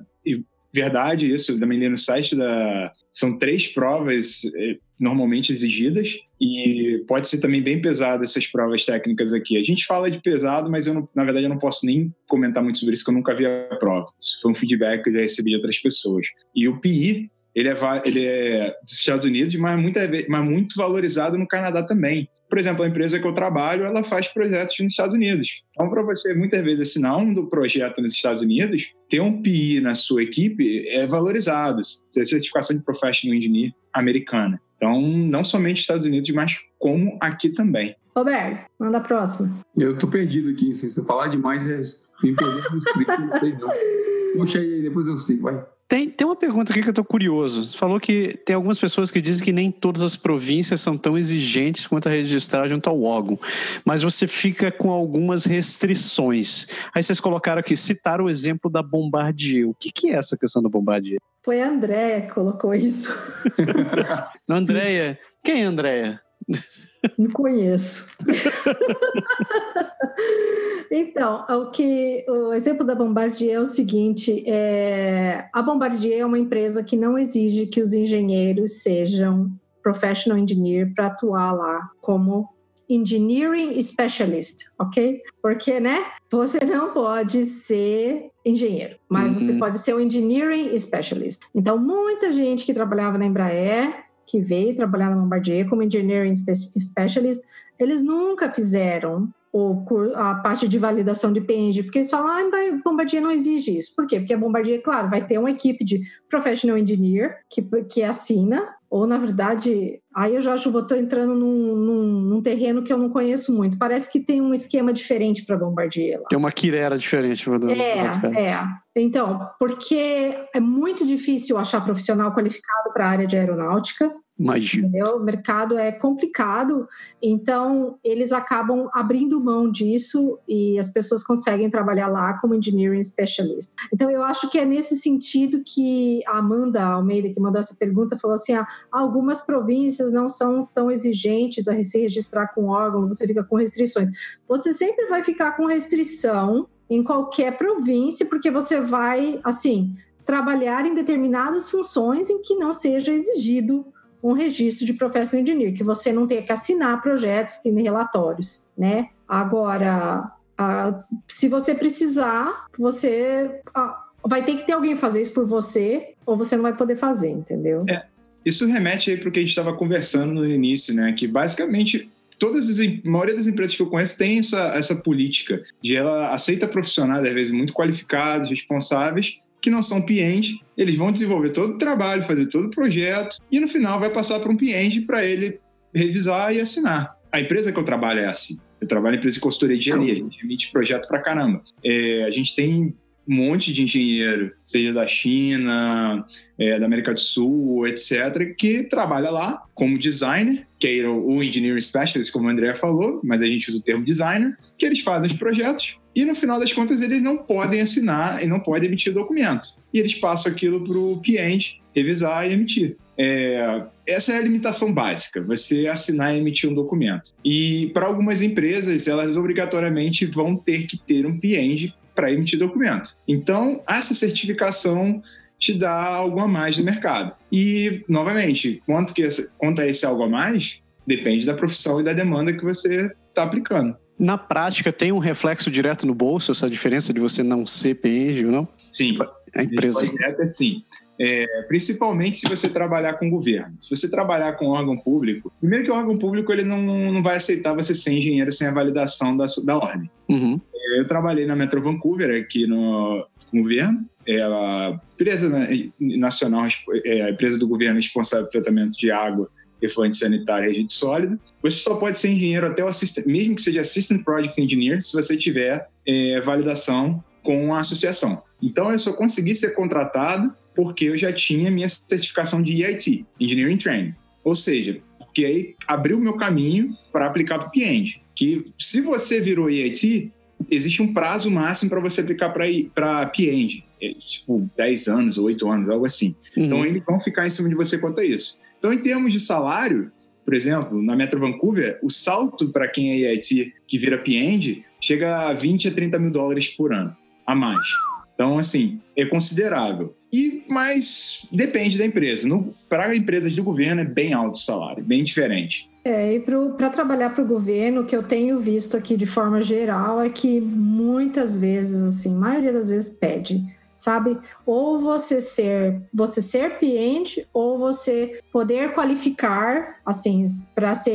verdade isso, também li no site da... São três provas é, normalmente exigidas e pode ser também bem pesado essas provas técnicas aqui. A gente fala de pesado, mas eu não, na verdade eu não posso nem comentar muito sobre isso, que eu nunca vi a prova. Isso foi um feedback que eu já recebi de outras pessoas. E o PI, ele é, ele é dos Estados Unidos, mas, muita, mas muito valorizado no Canadá também. Por exemplo, a empresa que eu trabalho, ela faz projetos nos Estados Unidos. Então, para você muitas vezes assinar um do projeto nos Estados Unidos, ter um PI na sua equipe é valorizado. Ter certificação de Professional Engineer americana. Então, não somente Estados Unidos, mas como aqui também. Roberto, manda a próxima. Eu tô perdido aqui, se você falar demais, é... me perdi no script, não sei não. Puxa aí, depois eu sigo, vai. Tem, tem uma pergunta aqui que eu estou curioso. Você falou que tem algumas pessoas que dizem que nem todas as províncias são tão exigentes quanto a registrar junto ao órgão, mas você fica com algumas restrições. Aí vocês colocaram aqui, citaram o exemplo da Bombardier. O que, que é essa questão da Bombardier? Foi a Andréia que colocou isso. Andréia? Quem é Andréia? Não conheço. então, o que o exemplo da Bombardier é o seguinte: é, a Bombardier é uma empresa que não exige que os engenheiros sejam professional engineer para atuar lá como engineering specialist, ok? Porque, né? Você não pode ser engenheiro, mas uhum. você pode ser um engineering specialist. Então, muita gente que trabalhava na Embraer que veio trabalhar na Bombardier como Engineering Specialist, eles nunca fizeram o, a parte de validação de PNG, porque eles falam, ah, Bombardier não exige isso. Por quê? Porque a Bombardier, claro, vai ter uma equipe de Professional Engineer que, que assina ou na verdade, aí eu já acho que estou entrando num, num, num, terreno que eu não conheço muito. Parece que tem um esquema diferente para Bombardier lá. Tem uma quirera diferente. Do, é, é. Então, porque é muito difícil achar profissional qualificado para a área de aeronáutica. Imagina. Entendeu? O mercado é complicado, então eles acabam abrindo mão disso e as pessoas conseguem trabalhar lá como engineering specialist. Então eu acho que é nesse sentido que a Amanda Almeida, que mandou essa pergunta, falou assim: ah, algumas províncias não são tão exigentes a se registrar com órgão, você fica com restrições. Você sempre vai ficar com restrição em qualquer província, porque você vai, assim, trabalhar em determinadas funções em que não seja exigido um registro de professional engineer, que você não tenha que assinar projetos nem relatórios, né? Agora, a, se você precisar, você a, vai ter que ter alguém fazer isso por você, ou você não vai poder fazer, entendeu? É, isso remete aí para o que a gente estava conversando no início, né? Que basicamente todas as, a maioria das empresas que eu conheço tem essa, essa política de ela aceita profissionais, às vezes muito qualificados, responsáveis, que não são PNs, eles vão desenvolver todo o trabalho, fazer todo o projeto e no final vai passar para um PN para ele revisar e assinar. A empresa que eu trabalho é assim. Eu trabalho em empresa de consultoria de engenharia, a gente emite projeto para caramba. É, a gente tem um monte de engenheiro, seja da China, é, da América do Sul, etc., que trabalha lá como designer, que é o engineering specialist, como o André falou, mas a gente usa o termo designer, que eles fazem os projetos e no final das contas eles não podem assinar e não podem emitir documento. E eles passam aquilo para o cliente revisar e emitir. É, essa é a limitação básica, você assinar e emitir um documento. E para algumas empresas, elas obrigatoriamente vão ter que ter um PNG para emitir documento. Então, essa certificação te dá algo a mais no mercado. E, novamente, quanto, que quanto a esse algo a mais, depende da profissão e da demanda que você está aplicando. Na prática, tem um reflexo direto no bolso, essa diferença de você não ser PNG ou não? Sim. A empresa. Direto é sim. É, principalmente se você trabalhar com governo. Se você trabalhar com órgão público, primeiro que o órgão público ele não, não vai aceitar você ser engenheiro sem a validação da, da ordem. Uhum. É, eu trabalhei na Metro Vancouver aqui no governo, é a empresa nacional, é a empresa do governo responsável pelo tratamento de água efluente sanitário e resíduo sólido. Você só pode ser engenheiro até o assistant, mesmo que seja Assistant Project Engineer, se você tiver é, validação com a associação. Então, eu só consegui ser contratado porque eu já tinha minha certificação de EIT, Engineering Training. Ou seja, porque aí abriu o meu caminho para aplicar para o cliente. Que se você virou EIT, existe um prazo máximo para você aplicar para PNG, é, tipo 10 anos, 8 anos, algo assim. Uhum. Então, eles vão ficar em cima de você quanto a isso. Então, em termos de salário, por exemplo, na Metro Vancouver, o salto para quem é EIT que vira PNG chega a 20 a 30 mil dólares por ano, a mais. Então, assim, é considerável. E, mas depende da empresa. Para empresas do governo é bem alto o salário, bem diferente. É, e para trabalhar para o governo, o que eu tenho visto aqui de forma geral é que muitas vezes, assim, maioria das vezes pede sabe? Ou você ser, você ser cliente, ou você poder qualificar, assim, para ser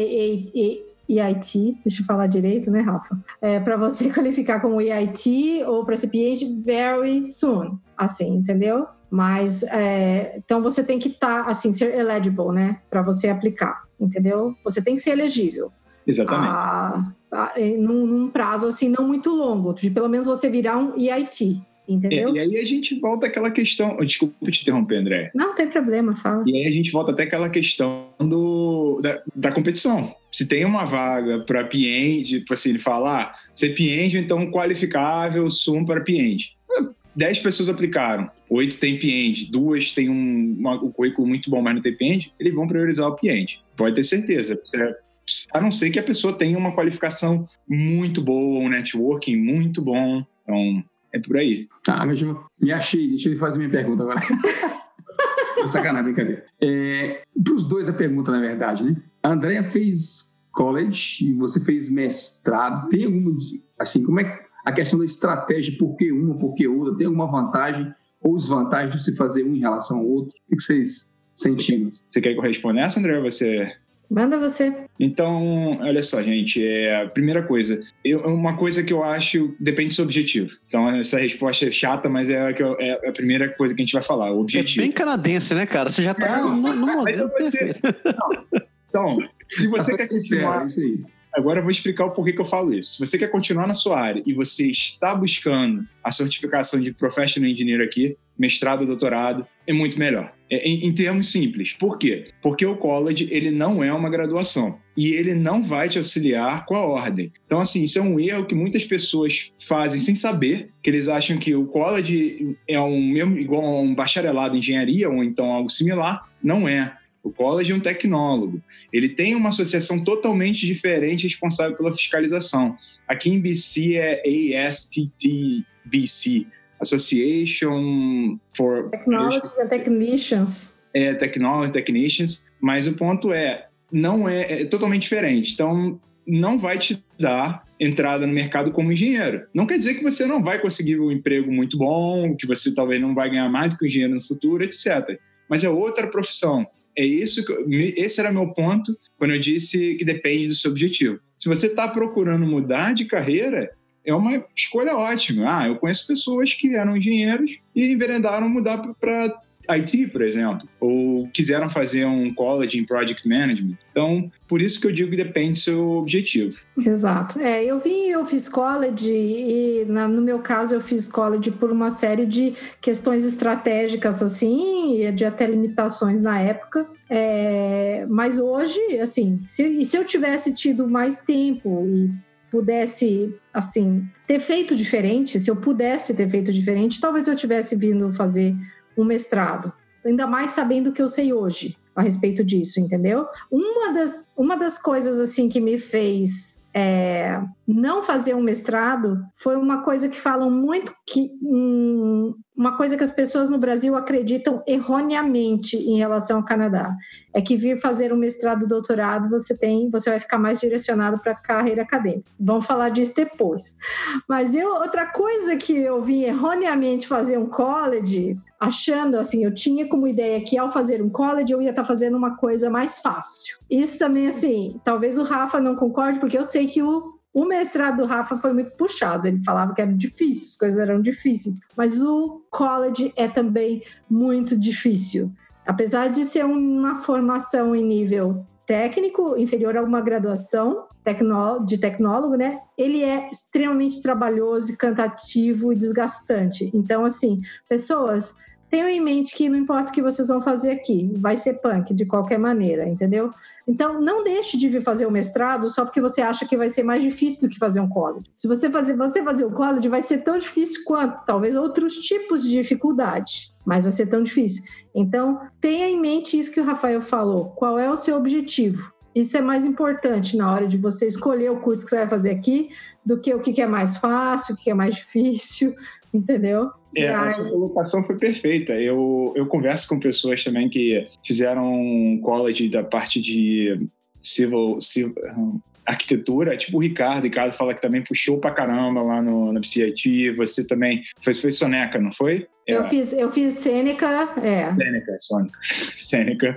EIT, deixa eu falar direito, né, Rafa? É, para você qualificar como EIT ou para ser PhD very soon, assim, entendeu? Mas é, então você tem que estar, tá, assim, ser eligible, né, para você aplicar, entendeu? Você tem que ser elegível. Exatamente. A, a, num, num prazo assim não muito longo, de pelo menos você virar um EIT, Entendeu? É, e aí a gente volta àquela questão. Desculpa te interromper, André. Não, tem problema, fala. E aí a gente volta até aquela questão do, da, da competição. Se tem uma vaga para PN, tipo assim, ele fala, ah, ser PN, então qualificável, sum para PN. Dez pessoas aplicaram, oito tem PN, duas têm um, uma, um currículo muito bom, mas não tem PN, eles vão priorizar o PN. Pode ter certeza. A não ser que a pessoa tenha uma qualificação muito boa, um networking muito bom. Então, é por aí. Tá, mas me achei. Deixa eu fazer minha pergunta agora. Sacanagem, brincadeira. É, Para os dois a pergunta, na verdade, né? A Andrea fez college e você fez mestrado. Tem alguma, assim, como é a questão da estratégia, por que uma, por que outra? Tem alguma vantagem ou desvantagem de se fazer um em relação ao outro? O que vocês sentiram? Você quer que eu responda essa, André? Ou você Manda você. Então, olha só, gente. É, primeira coisa, eu, uma coisa que eu acho depende do seu objetivo. Então, essa resposta é chata, mas é a, é a primeira coisa que a gente vai falar, o objetivo. É bem canadense, né, cara? Você já tá no, no modelo perfeito. Então, se você quer continuar... Isso aí Agora eu vou explicar o porquê que eu falo isso. Se você quer continuar na sua área e você está buscando a certificação de Professional Engineer aqui, mestrado, doutorado, é muito melhor. É, em, em, termos simples. Por quê? Porque o college ele não é uma graduação e ele não vai te auxiliar com a ordem. Então, assim, isso é um erro que muitas pessoas fazem sem saber, que eles acham que o college é um mesmo igual a um bacharelado em engenharia ou então algo similar. Não é. O college é um tecnólogo. Ele tem uma associação totalmente diferente responsável pela fiscalização. Aqui em BC é ASTTBC, Association for Technology and Technicians. É, Technology Technicians, mas o ponto é, não é, é totalmente diferente. Então, não vai te dar entrada no mercado como engenheiro. Não quer dizer que você não vai conseguir um emprego muito bom, que você talvez não vai ganhar mais do que um engenheiro no futuro, etc. Mas é outra profissão. É isso que, esse era meu ponto quando eu disse que depende do seu objetivo. Se você está procurando mudar de carreira, é uma escolha ótima. Ah, eu conheço pessoas que eram engenheiros e enveredaram mudar para IT, por exemplo, ou quiseram fazer um college em project management. Então, por isso que eu digo que depende do seu objetivo. Exato. É, eu vim, eu fiz college e na, no meu caso eu fiz college por uma série de questões estratégicas assim, de até limitações na época. É, mas hoje, assim, se, se eu tivesse tido mais tempo e pudesse, assim, ter feito diferente, se eu pudesse ter feito diferente, talvez eu tivesse vindo fazer um mestrado, ainda mais sabendo o que eu sei hoje a respeito disso, entendeu? Uma das, uma das coisas, assim, que me fez é, não fazer um mestrado foi uma coisa que falam muito que um, uma coisa que as pessoas no Brasil acreditam erroneamente em relação ao Canadá é que vir fazer um mestrado, doutorado, você tem, você vai ficar mais direcionado para a carreira acadêmica. Vamos falar disso depois. Mas eu, outra coisa que eu vim erroneamente fazer um college, achando assim, eu tinha como ideia que ao fazer um college eu ia estar tá fazendo uma coisa mais fácil. Isso também assim, talvez o Rafa não concorde porque eu sei que o o mestrado do Rafa foi muito puxado, ele falava que era difícil, as coisas eram difíceis, mas o college é também muito difícil. Apesar de ser uma formação em nível técnico, inferior a uma graduação de tecnólogo, né? Ele é extremamente trabalhoso, cantativo e desgastante. Então, assim, pessoas, tenham em mente que não importa o que vocês vão fazer aqui, vai ser punk de qualquer maneira, entendeu? Então, não deixe de vir fazer o mestrado só porque você acha que vai ser mais difícil do que fazer um college. Se você fazer, você fazer o college, vai ser tão difícil quanto talvez outros tipos de dificuldade, mas vai ser tão difícil. Então, tenha em mente isso que o Rafael falou. Qual é o seu objetivo? Isso é mais importante na hora de você escolher o curso que você vai fazer aqui do que o que é mais fácil, o que é mais difícil, entendeu? É, a essa colocação foi perfeita. Eu, eu converso com pessoas também que fizeram college da parte de civil, civil arquitetura, tipo o Ricardo. O Ricardo fala que também puxou pra caramba lá no, no PCIT. Você também foi, foi Soneca, não foi? É. Eu, fiz, eu fiz Sêneca, é. Sêneca, Sônica. Sêneca.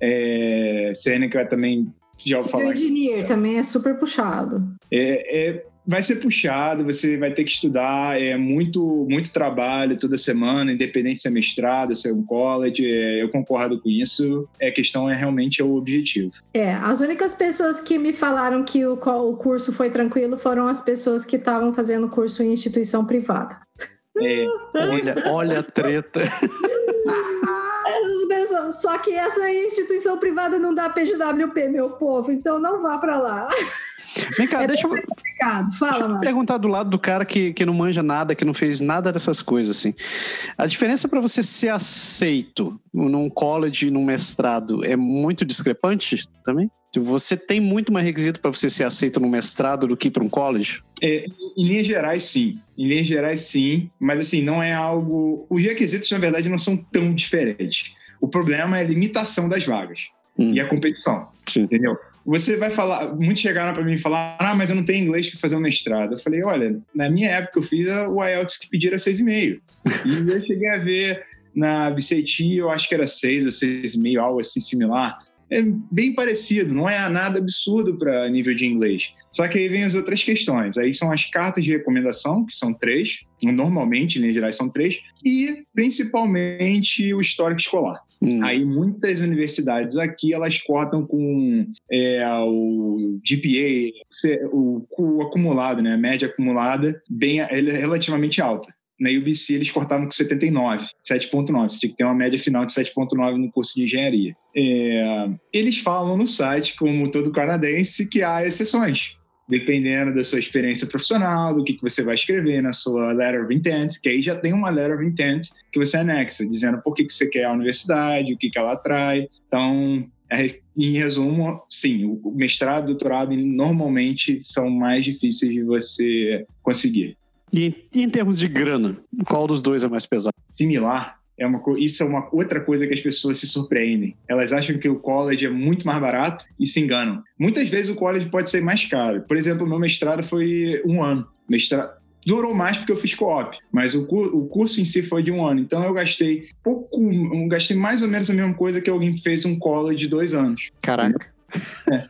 É, Sêneca também já ouvi falar. Engineer também é super puxado. É, é vai ser puxado, você vai ter que estudar, é muito, muito trabalho toda semana, independente se é mestrado, se é um college, é, eu concordo com isso. É, a questão é realmente é o objetivo. É, as únicas pessoas que me falaram que o, o curso foi tranquilo foram as pessoas que estavam fazendo curso em instituição privada. É, olha, olha a treta. Só que essa instituição privada não dá PGWP, meu povo, então não vá para lá. Vem cá, é deixa, eu, Fala, deixa eu perguntar do lado do cara que, que não manja nada, que não fez nada dessas coisas, assim. A diferença para você ser aceito num college, num mestrado, é muito discrepante também? Você tem muito mais requisito para você ser aceito num mestrado do que para um college? É, em linhas gerais, sim. Em linhas gerais, sim. Mas, assim, não é algo... Os requisitos, na verdade, não são tão diferentes. O problema é a limitação das vagas hum. e a competição. Sim. Entendeu? Você vai falar, muitos chegaram para mim e falaram: ah, mas eu não tenho inglês para fazer um mestrado. Eu falei: olha, na minha época eu fiz o IELTS que pediram 6,5. e eu cheguei a ver na BCT, eu acho que era 6 ou 6,5, algo assim similar. é bem parecido, não é nada absurdo para nível de inglês. Só que aí vem as outras questões. Aí são as cartas de recomendação, que são três, normalmente, em geral, são três, e principalmente o histórico escolar. Hum. Aí muitas universidades aqui elas cortam com é, o GPA, o, o, acumulado, né, a média acumulada, bem é relativamente alta. Na UBC eles cortavam com 79, 7.9. Você tinha que ter uma média final de 7.9 no curso de engenharia. É, eles falam no site, como todo canadense, que há exceções dependendo da sua experiência profissional, do que, que você vai escrever na sua letter of intent, que aí já tem uma letter of intent que você anexa, dizendo por que, que você quer a universidade, o que, que ela atrai. Então, é, em resumo, sim, o mestrado, o doutorado normalmente são mais difíceis de você conseguir. E, e em termos de grana, qual dos dois é mais pesado? Similar, é uma, isso é uma outra coisa que as pessoas se surpreendem. Elas acham que o college é muito mais barato e se enganam. Muitas vezes o college pode ser mais caro. Por exemplo, o meu mestrado foi um ano. Mestrado, durou mais porque eu fiz co-op, mas o, o, curso em si foi de um ano. Então eu gastei pouco, eu gastei mais ou menos a mesma coisa que alguém que fez um college de dois anos. Caraca. É.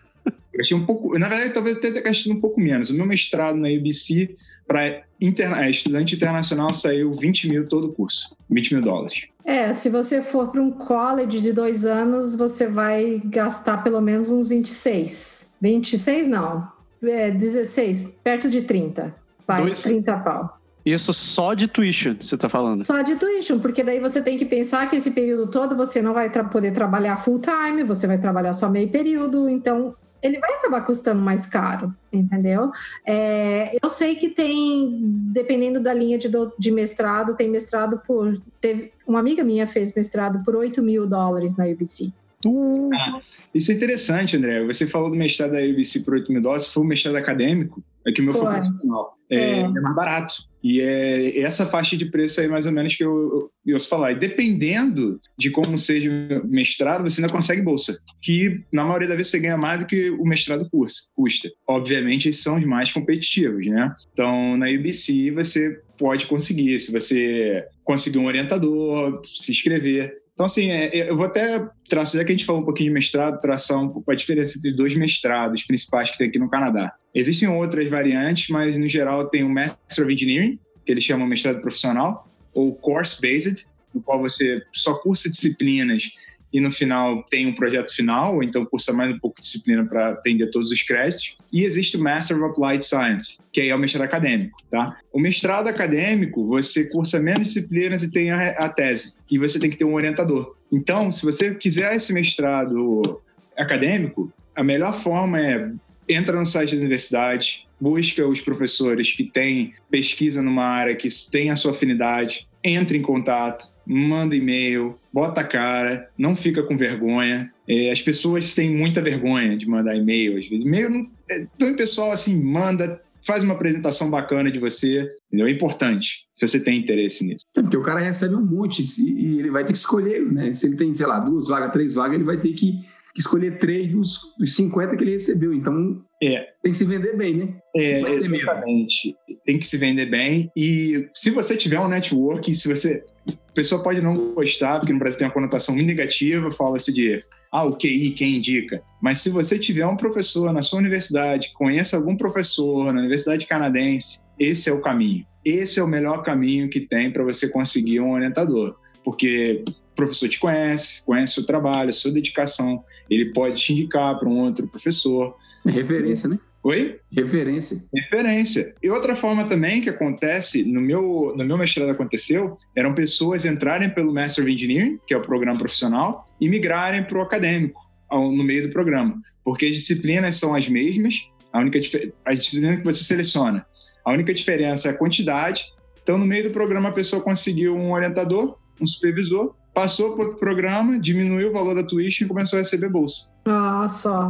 Gastei um pouco, na verdade, talvez até gastei um pouco menos. O meu mestrado na UBC para interna é, estudante internacional saiu 20 mil todo o curso, 20 mil dólares. É, se você for para um college de dois anos, você vai gastar pelo menos uns 26. 26 não, é 16, perto de 30. Vai, Dois... 30 pau. Isso só de tuition, você está falando? Só de tuition, porque daí você tem que pensar que esse período todo você não vai poder trabalhar full time, você vai trabalhar só meio período, então ele vai acabar custando mais caro, entendeu? É, eu sei que tem, dependendo da linha de, do, de mestrado, tem mestrado por. Teve, uma amiga minha fez mestrado por 8 mil dólares na UBC. Uh. Ah, isso é interessante, André. Você falou do mestrado da UBC por 8 mil dólares, foi um mestrado acadêmico, é que o meu foi profissional. É, é. é mais barato. E é essa faixa de preço aí, mais ou menos, que eu, eu, eu falar. E dependendo de como seja o mestrado, você ainda consegue bolsa. Que, na maioria das vezes, você ganha mais do que o mestrado custa. Obviamente, esses são os mais competitivos, né? Então, na UBC, você pode conseguir. Se você conseguir um orientador, se inscrever. Então, assim, é, é, eu vou até traçar, já que a gente falou um pouquinho de mestrado, traçar um pouco a diferença entre dois mestrados principais que tem aqui no Canadá. Existem outras variantes, mas no geral tem o Master of Engineering, que eles chamam mestrado profissional, ou Course Based, no qual você só cursa disciplinas e no final tem um projeto final, ou então cursa mais um pouco de disciplina para atender todos os créditos. E existe o Master of Applied Science, que aí é o mestrado acadêmico, tá? O mestrado acadêmico, você cursa menos disciplinas e tem a, a tese, e você tem que ter um orientador. Então, se você quiser esse mestrado acadêmico, a melhor forma é entra no site da universidade, busca os professores que têm pesquisa numa área que tem a sua afinidade, entre em contato, manda e-mail, bota a cara, não fica com vergonha. É, as pessoas têm muita vergonha de mandar e-mail, às vezes. E-mail, não, é, então o pessoal assim, manda, faz uma apresentação bacana de você, entendeu? É importante se você tem interesse nisso. É porque o cara recebe um monte e ele vai ter que escolher, né? Se ele tem, sei lá, duas vagas, três vagas, ele vai ter que escolher três dos, dos 50 que ele recebeu. Então, é. tem que se vender bem, né? É, exatamente. Mesmo. Tem que se vender bem. E se você tiver um network, se você. A pessoa pode não gostar, porque no Brasil tem uma conotação muito negativa, fala-se de ah, o QI, quem indica. Mas se você tiver um professor na sua universidade, conheça algum professor na universidade canadense, esse é o caminho. Esse é o melhor caminho que tem para você conseguir um orientador. Porque o professor te conhece, conhece o seu trabalho, a sua dedicação, ele pode te indicar para um outro professor. Referência, né? Oi? Referência. Referência. E outra forma também que acontece, no meu, no meu mestrado aconteceu, eram pessoas entrarem pelo Master of Engineering, que é o programa profissional, e migrarem para o acadêmico, ao, no meio do programa. Porque as disciplinas são as mesmas, a única a disciplina que você seleciona. A única diferença é a quantidade. Então, no meio do programa, a pessoa conseguiu um orientador, um supervisor, passou para o programa, diminuiu o valor da tuition e começou a receber bolsa. Ah, só.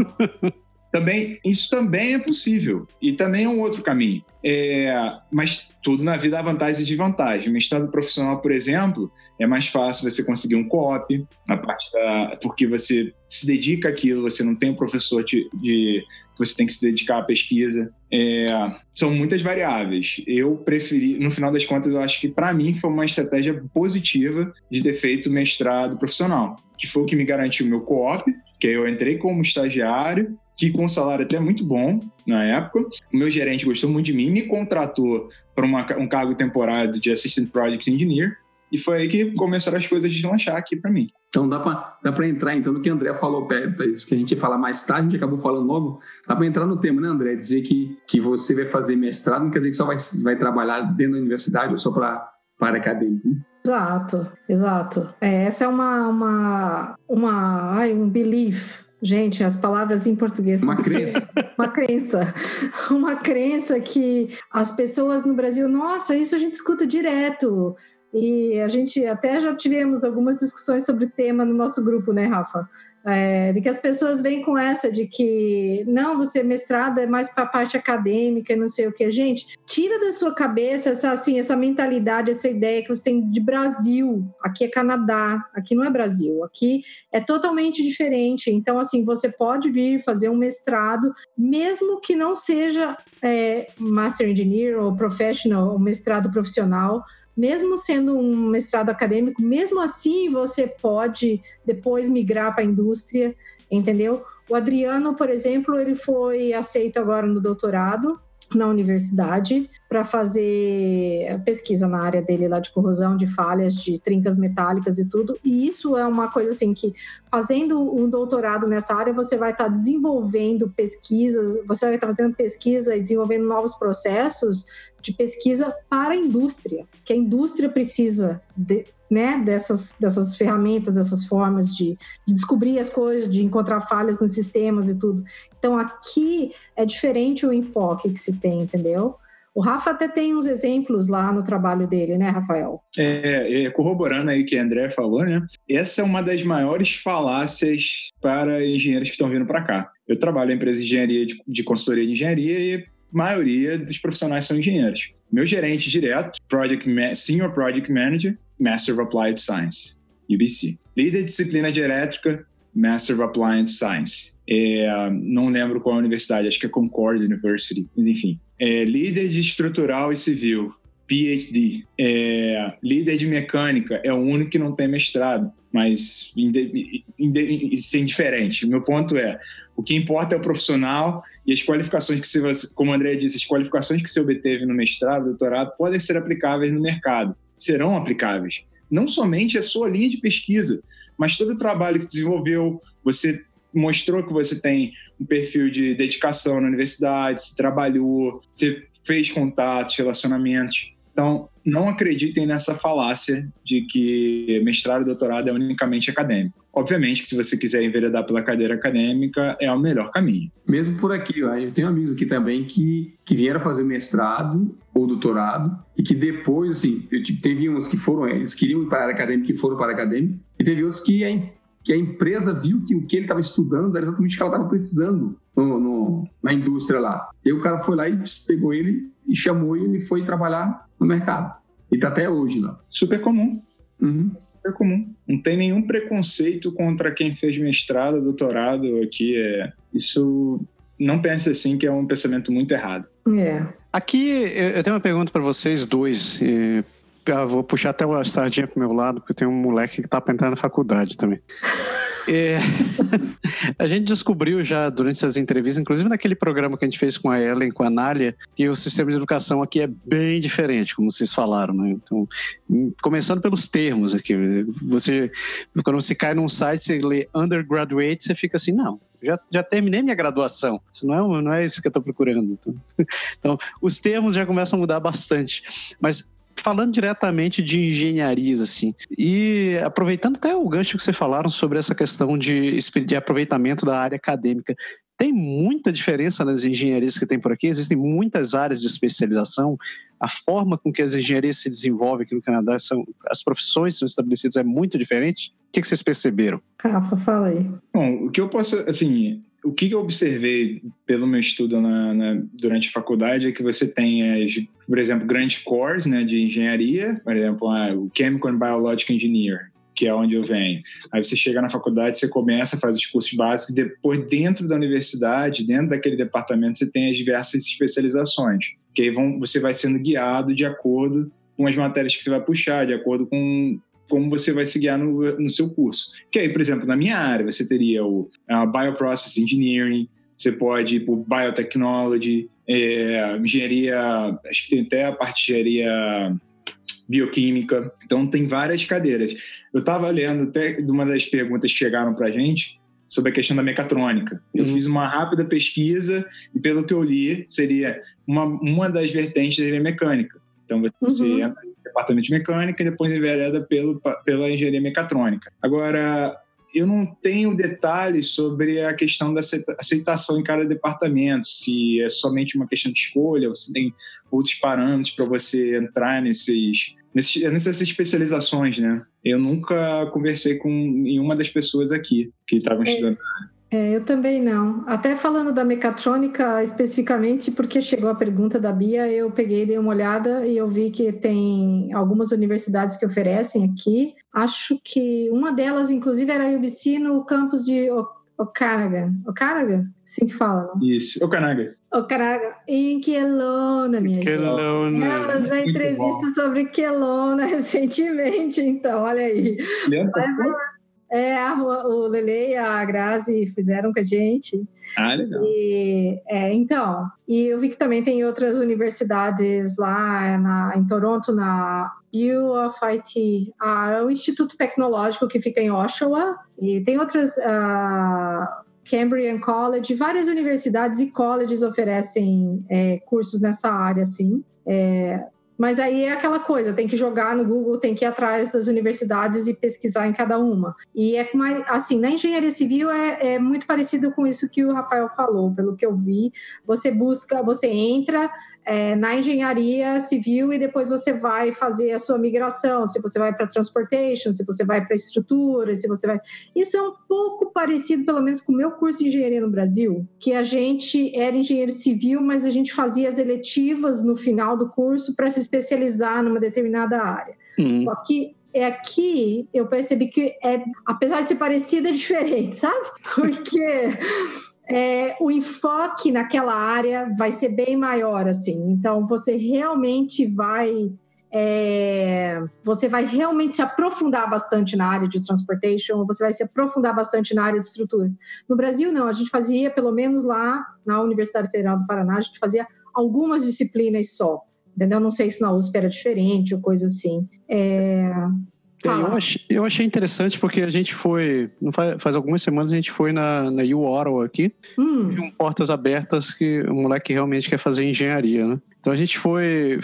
também, isso também é possível. E também é um outro caminho. É, mas tudo na vida há vantagem e desvantagem. Mestrado profissional, por exemplo, é mais fácil você conseguir um co-op, na parte da, porque você se dedica àquilo, você não tem um professor de, de você tem que se dedicar à pesquisa. É, são muitas variáveis. Eu preferi, no final das contas, eu acho que para mim foi uma estratégia positiva de ter feito mestrado profissional, que foi o que me garantiu meu co-op, que eu entrei como estagiário, que com um salário até muito bom na época. O meu gerente gostou muito de mim, me contratou para um cargo temporário de Assistant Project Engineer, e foi aí que começaram as coisas a deslanchar aqui para mim. Então dá para entrar então no que o André falou, isso que a gente ia falar mais tarde, a gente acabou falando logo. Dá para entrar no tema, né, André? Dizer que, que você vai fazer mestrado não quer dizer que só vai, vai trabalhar dentro da universidade ou só para para acadêmico. Né? Exato, exato. É, essa é uma, uma, uma ai, um belief Gente, as palavras em português. Uma crença. Uma crença. Uma crença que as pessoas no Brasil, nossa, isso a gente escuta direto. E a gente até já tivemos algumas discussões sobre o tema no nosso grupo, né, Rafa? É, de que as pessoas vêm com essa de que não, você mestrado é mais para a parte acadêmica e não sei o que. Gente, tira da sua cabeça essa, assim, essa mentalidade, essa ideia que você tem de Brasil. Aqui é Canadá, aqui não é Brasil, aqui é totalmente diferente. Então, assim, você pode vir fazer um mestrado, mesmo que não seja é, Master Engineer ou Professional, um mestrado profissional, mesmo sendo um mestrado acadêmico, mesmo assim você pode depois migrar para a indústria, entendeu? O Adriano, por exemplo, ele foi aceito agora no doutorado na universidade para fazer pesquisa na área dele lá de corrosão de falhas de trincas metálicas e tudo. E isso é uma coisa assim que fazendo um doutorado nessa área você vai estar tá desenvolvendo pesquisas, você vai estar tá fazendo pesquisa e desenvolvendo novos processos de pesquisa para a indústria, que a indústria precisa de, né, dessas, dessas ferramentas, dessas formas de, de, descobrir as coisas, de encontrar falhas nos sistemas e tudo. Então, aqui é diferente o enfoque que se tem, entendeu? O Rafa até tem uns exemplos lá no trabalho dele, né, Rafael? É, é, corroborando aí o que a André falou, né? Essa é uma das maiores falácias para engenheiros que estão vindo para cá. Eu trabalho em empresa de engenharia, de, de consultoria de engenharia e maioria dos profissionais são engenheiros. Meu gerente direto, project Senior Project Manager, Master of Applied Science, UBC. Líder de disciplina de elétrica, Master of Applied Science. É, não lembro qual é universidade, acho que é Concord University, mas enfim. É, líder de estrutural e civil, PhD. É, líder de mecânica, é o único que não tem mestrado, mas isso é indiferente. Meu ponto é, o que importa é o profissional e as qualificações que você, como o André disse, as qualificações que você obteve no mestrado, doutorado, podem ser aplicáveis no mercado, serão aplicáveis. Não somente a sua linha de pesquisa, mas todo o trabalho que desenvolveu, você mostrou que você tem um perfil de dedicação na universidade, você trabalhou, você fez contatos, relacionamentos. Então, não acreditem nessa falácia de que mestrado e doutorado é unicamente acadêmico. Obviamente que se você quiser enveredar pela cadeira acadêmica, é o melhor caminho. Mesmo por aqui, eu tenho amigos aqui também que, que vieram fazer mestrado ou doutorado e que depois, assim, teve uns que foram, eles queriam ir para a área acadêmica e foram para a área acadêmica, e teve outros que a, que a empresa viu que o que ele estava estudando era exatamente o que ela estava precisando no, no, na indústria lá. E o cara foi lá e pegou ele e chamou e ele foi trabalhar no mercado. E está até hoje lá. Super comum. Uhum. Super comum. Não tem nenhum preconceito contra quem fez mestrado, doutorado aqui. É... Isso não pense assim que é um pensamento muito errado. É. Aqui eu tenho uma pergunta para vocês dois. Eu vou puxar até o sardinha pro meu lado, porque tem um moleque que tá para entrar na faculdade também. É, a gente descobriu já durante essas entrevistas, inclusive naquele programa que a gente fez com a Ellen, com a Nália, que o sistema de educação aqui é bem diferente, como vocês falaram, né? Então, começando pelos termos aqui, você, quando você cai num site, você lê undergraduate, você fica assim, não, já, já terminei minha graduação. Isso não é, não é isso que eu estou procurando. Então, então, os termos já começam a mudar bastante. Mas falando diretamente de engenharias, assim, e aproveitando até o gancho que vocês falaram sobre essa questão de, de aproveitamento da área acadêmica, tem muita diferença nas engenharias que tem por aqui, existem muitas áreas de especialização, a forma com que as engenharias se desenvolvem aqui no Canadá, são, as profissões são estabelecidas é muito diferente. O que, que vocês perceberam? Rafa, fala aí. Bom, o que eu posso, assim, o que eu observei pelo meu estudo na, na, durante a faculdade é que você tem, as, por exemplo, grandes cores né, de engenharia, por exemplo, ah, o Chemical and Biological Engineer, que é onde eu venho. Aí você chega na faculdade, você começa, faz os cursos básicos, depois dentro da universidade, dentro daquele departamento, você tem as diversas especializações, que aí vão, você vai sendo guiado de acordo com as matérias que você vai puxar, de acordo com como você vai se guiar no, no seu curso. Que aí, por exemplo, na minha área, você teria o Bioprocess Engineering, você pode ir para Biotechnology, é, engenharia, acho que tem até a parte de engenharia bioquímica. Então, tem várias cadeiras. Eu estava lendo até de uma das perguntas que chegaram para a gente sobre a questão da mecatrônica. Eu uhum. fiz uma rápida pesquisa e, pelo que eu li, seria uma, uma das vertentes da mecânica. Então, você uhum. entra no departamento de mecânica e depois envereda pelo, pela engenharia mecatrônica. Agora, eu não tenho detalhes sobre a questão da aceitação em cada departamento, se é somente uma questão de escolha, ou se tem outros parâmetros para você entrar nesses, nesses, nessas especializações, né? Eu nunca conversei com nenhuma das pessoas aqui que estavam é. estudando. É, eu também não. Até falando da mecatrônica especificamente, porque chegou a pergunta da Bia, eu peguei, dei uma olhada e eu vi que tem algumas universidades que oferecem aqui. Acho que uma delas, inclusive, era a UBC no campus de Okanagan. Okanagan? Assim que fala, não? Isso, Okanagan. Okanagan. Em Kelowna, minha Kelowna. gente. Elas a entrevista sobre Kelowna recentemente, então, olha aí. Lembra? É, o Lele e a Grazi fizeram com a gente. Ah, legal. E, é, então, e eu vi que também tem outras universidades lá na, em Toronto, na U of IT, ah, é o Instituto Tecnológico que fica em Oshawa, e tem outras, uh, Cambrian College, várias universidades e colleges oferecem é, cursos nessa área, assim. É, mas aí é aquela coisa, tem que jogar no Google, tem que ir atrás das universidades e pesquisar em cada uma. E é mais, assim, na engenharia civil é, é muito parecido com isso que o Rafael falou, pelo que eu vi. Você busca, você entra, é, na engenharia civil e depois você vai fazer a sua migração, se você vai para transportation, se você vai para estrutura, se você vai. Isso é um pouco parecido, pelo menos, com o meu curso de engenharia no Brasil, que a gente era engenheiro civil, mas a gente fazia as eletivas no final do curso para se especializar numa determinada área. Uhum. Só que é aqui eu percebi que é, apesar de ser parecido, é diferente, sabe? Porque é, o enfoque naquela área vai ser bem maior, assim. Então, você realmente vai é, você vai realmente se aprofundar bastante na área de transportation, você vai se aprofundar bastante na área de estrutura. No Brasil, não, a gente fazia, pelo menos lá na Universidade Federal do Paraná, a gente fazia algumas disciplinas só, entendeu? Não sei se na USP era diferente ou coisa assim. É, é, eu, achei, eu achei interessante porque a gente foi, faz, faz algumas semanas a gente foi na, na U aqui, hum. um Portas Abertas que o moleque realmente quer fazer engenharia, né? Então a gente foi,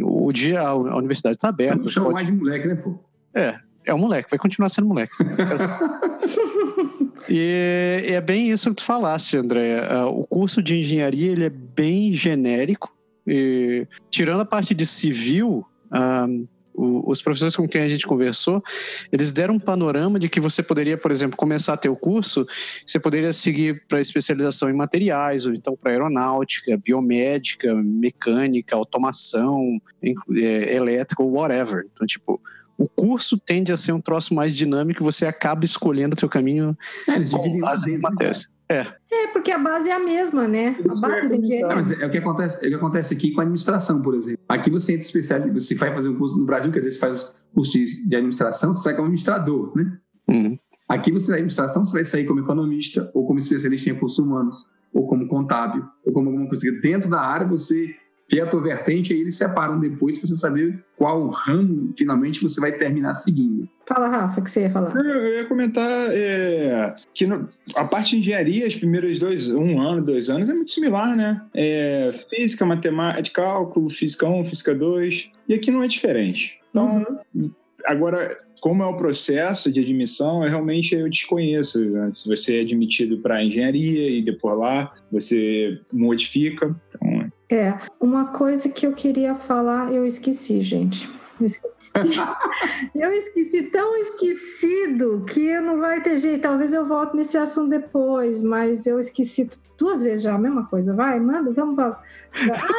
o dia, a, a universidade está aberta. Chama pode... mais de moleque, né, pô? É, é um moleque, vai continuar sendo moleque. e é bem isso que tu falaste, André. É, o curso de engenharia ele é bem genérico. E, tirando a parte de civil, um, o, os professores com quem a gente conversou, eles deram um panorama de que você poderia, por exemplo, começar o curso, você poderia seguir para especialização em materiais, ou então para aeronáutica, biomédica, mecânica, automação, é, elétrica, ou whatever. Então, tipo, o curso tende a ser um troço mais dinâmico e você acaba escolhendo o seu caminho é, com base em matérias. É. é, porque a base é a mesma, né? a base é, engenharia. é o que acontece, é o que acontece aqui com a administração, por exemplo. Aqui você entra especial, você vai fazer um curso no Brasil, que às vezes faz curso de, de administração, você sai como administrador, né? Uhum. Aqui você sai administração, você vai sair como economista ou como especialista em recursos humanos ou como contábil ou como alguma coisa. Dentro da área você que é a tua vertente, aí eles separam depois para você saber qual ramo finalmente você vai terminar seguindo. Fala, Rafa, o que você ia falar? Eu ia comentar é, que no, a parte de engenharia, os primeiros dois, um ano, dois anos, é muito similar, né? É, física, matemática, cálculo, física 1, física 2, e aqui não é diferente. Então, uhum. agora, como é o processo de admissão, eu realmente eu desconheço. Né? Se você é admitido para engenharia e depois lá você modifica. Então, é, uma coisa que eu queria falar, eu esqueci, gente. Esqueci. eu esqueci, tão esquecido que não vai ter jeito. Talvez eu volte nesse assunto depois, mas eu esqueci duas vezes já a mesma coisa. Vai, manda, vamos. Ah,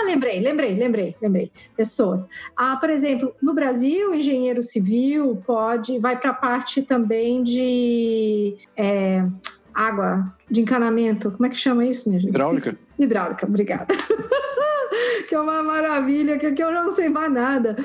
lembrei, lembrei, lembrei, lembrei. Pessoas. Ah, por exemplo, no Brasil, o engenheiro civil pode, vai para a parte também de é, água, de encanamento. Como é que chama isso, minha gente? Hidráulica. Hidráulica, obrigada. que é uma maravilha, que, que eu não sei mais nada.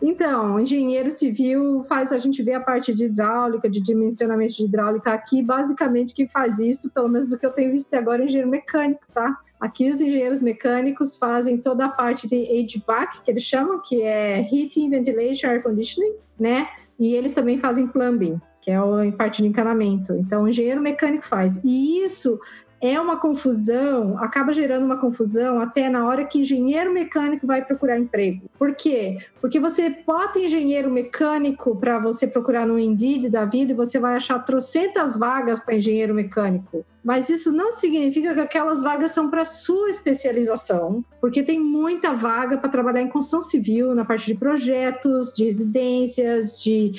Então, engenheiro civil faz a gente ver a parte de hidráulica, de dimensionamento de hidráulica aqui, basicamente que faz isso, pelo menos do que eu tenho visto agora, é engenheiro mecânico, tá? Aqui os engenheiros mecânicos fazem toda a parte de HVAC, que eles chamam, que é Heating, Ventilation, Air Conditioning, né? E eles também fazem plumbing, que é a parte de encanamento. Então, o engenheiro mecânico faz. E isso é uma confusão, acaba gerando uma confusão até na hora que engenheiro mecânico vai procurar emprego. Por quê? Porque você bota engenheiro mecânico para você procurar no Indeed da vida e você vai achar trocentas vagas para engenheiro mecânico. Mas isso não significa que aquelas vagas são para sua especialização, porque tem muita vaga para trabalhar em construção civil, na parte de projetos, de residências, de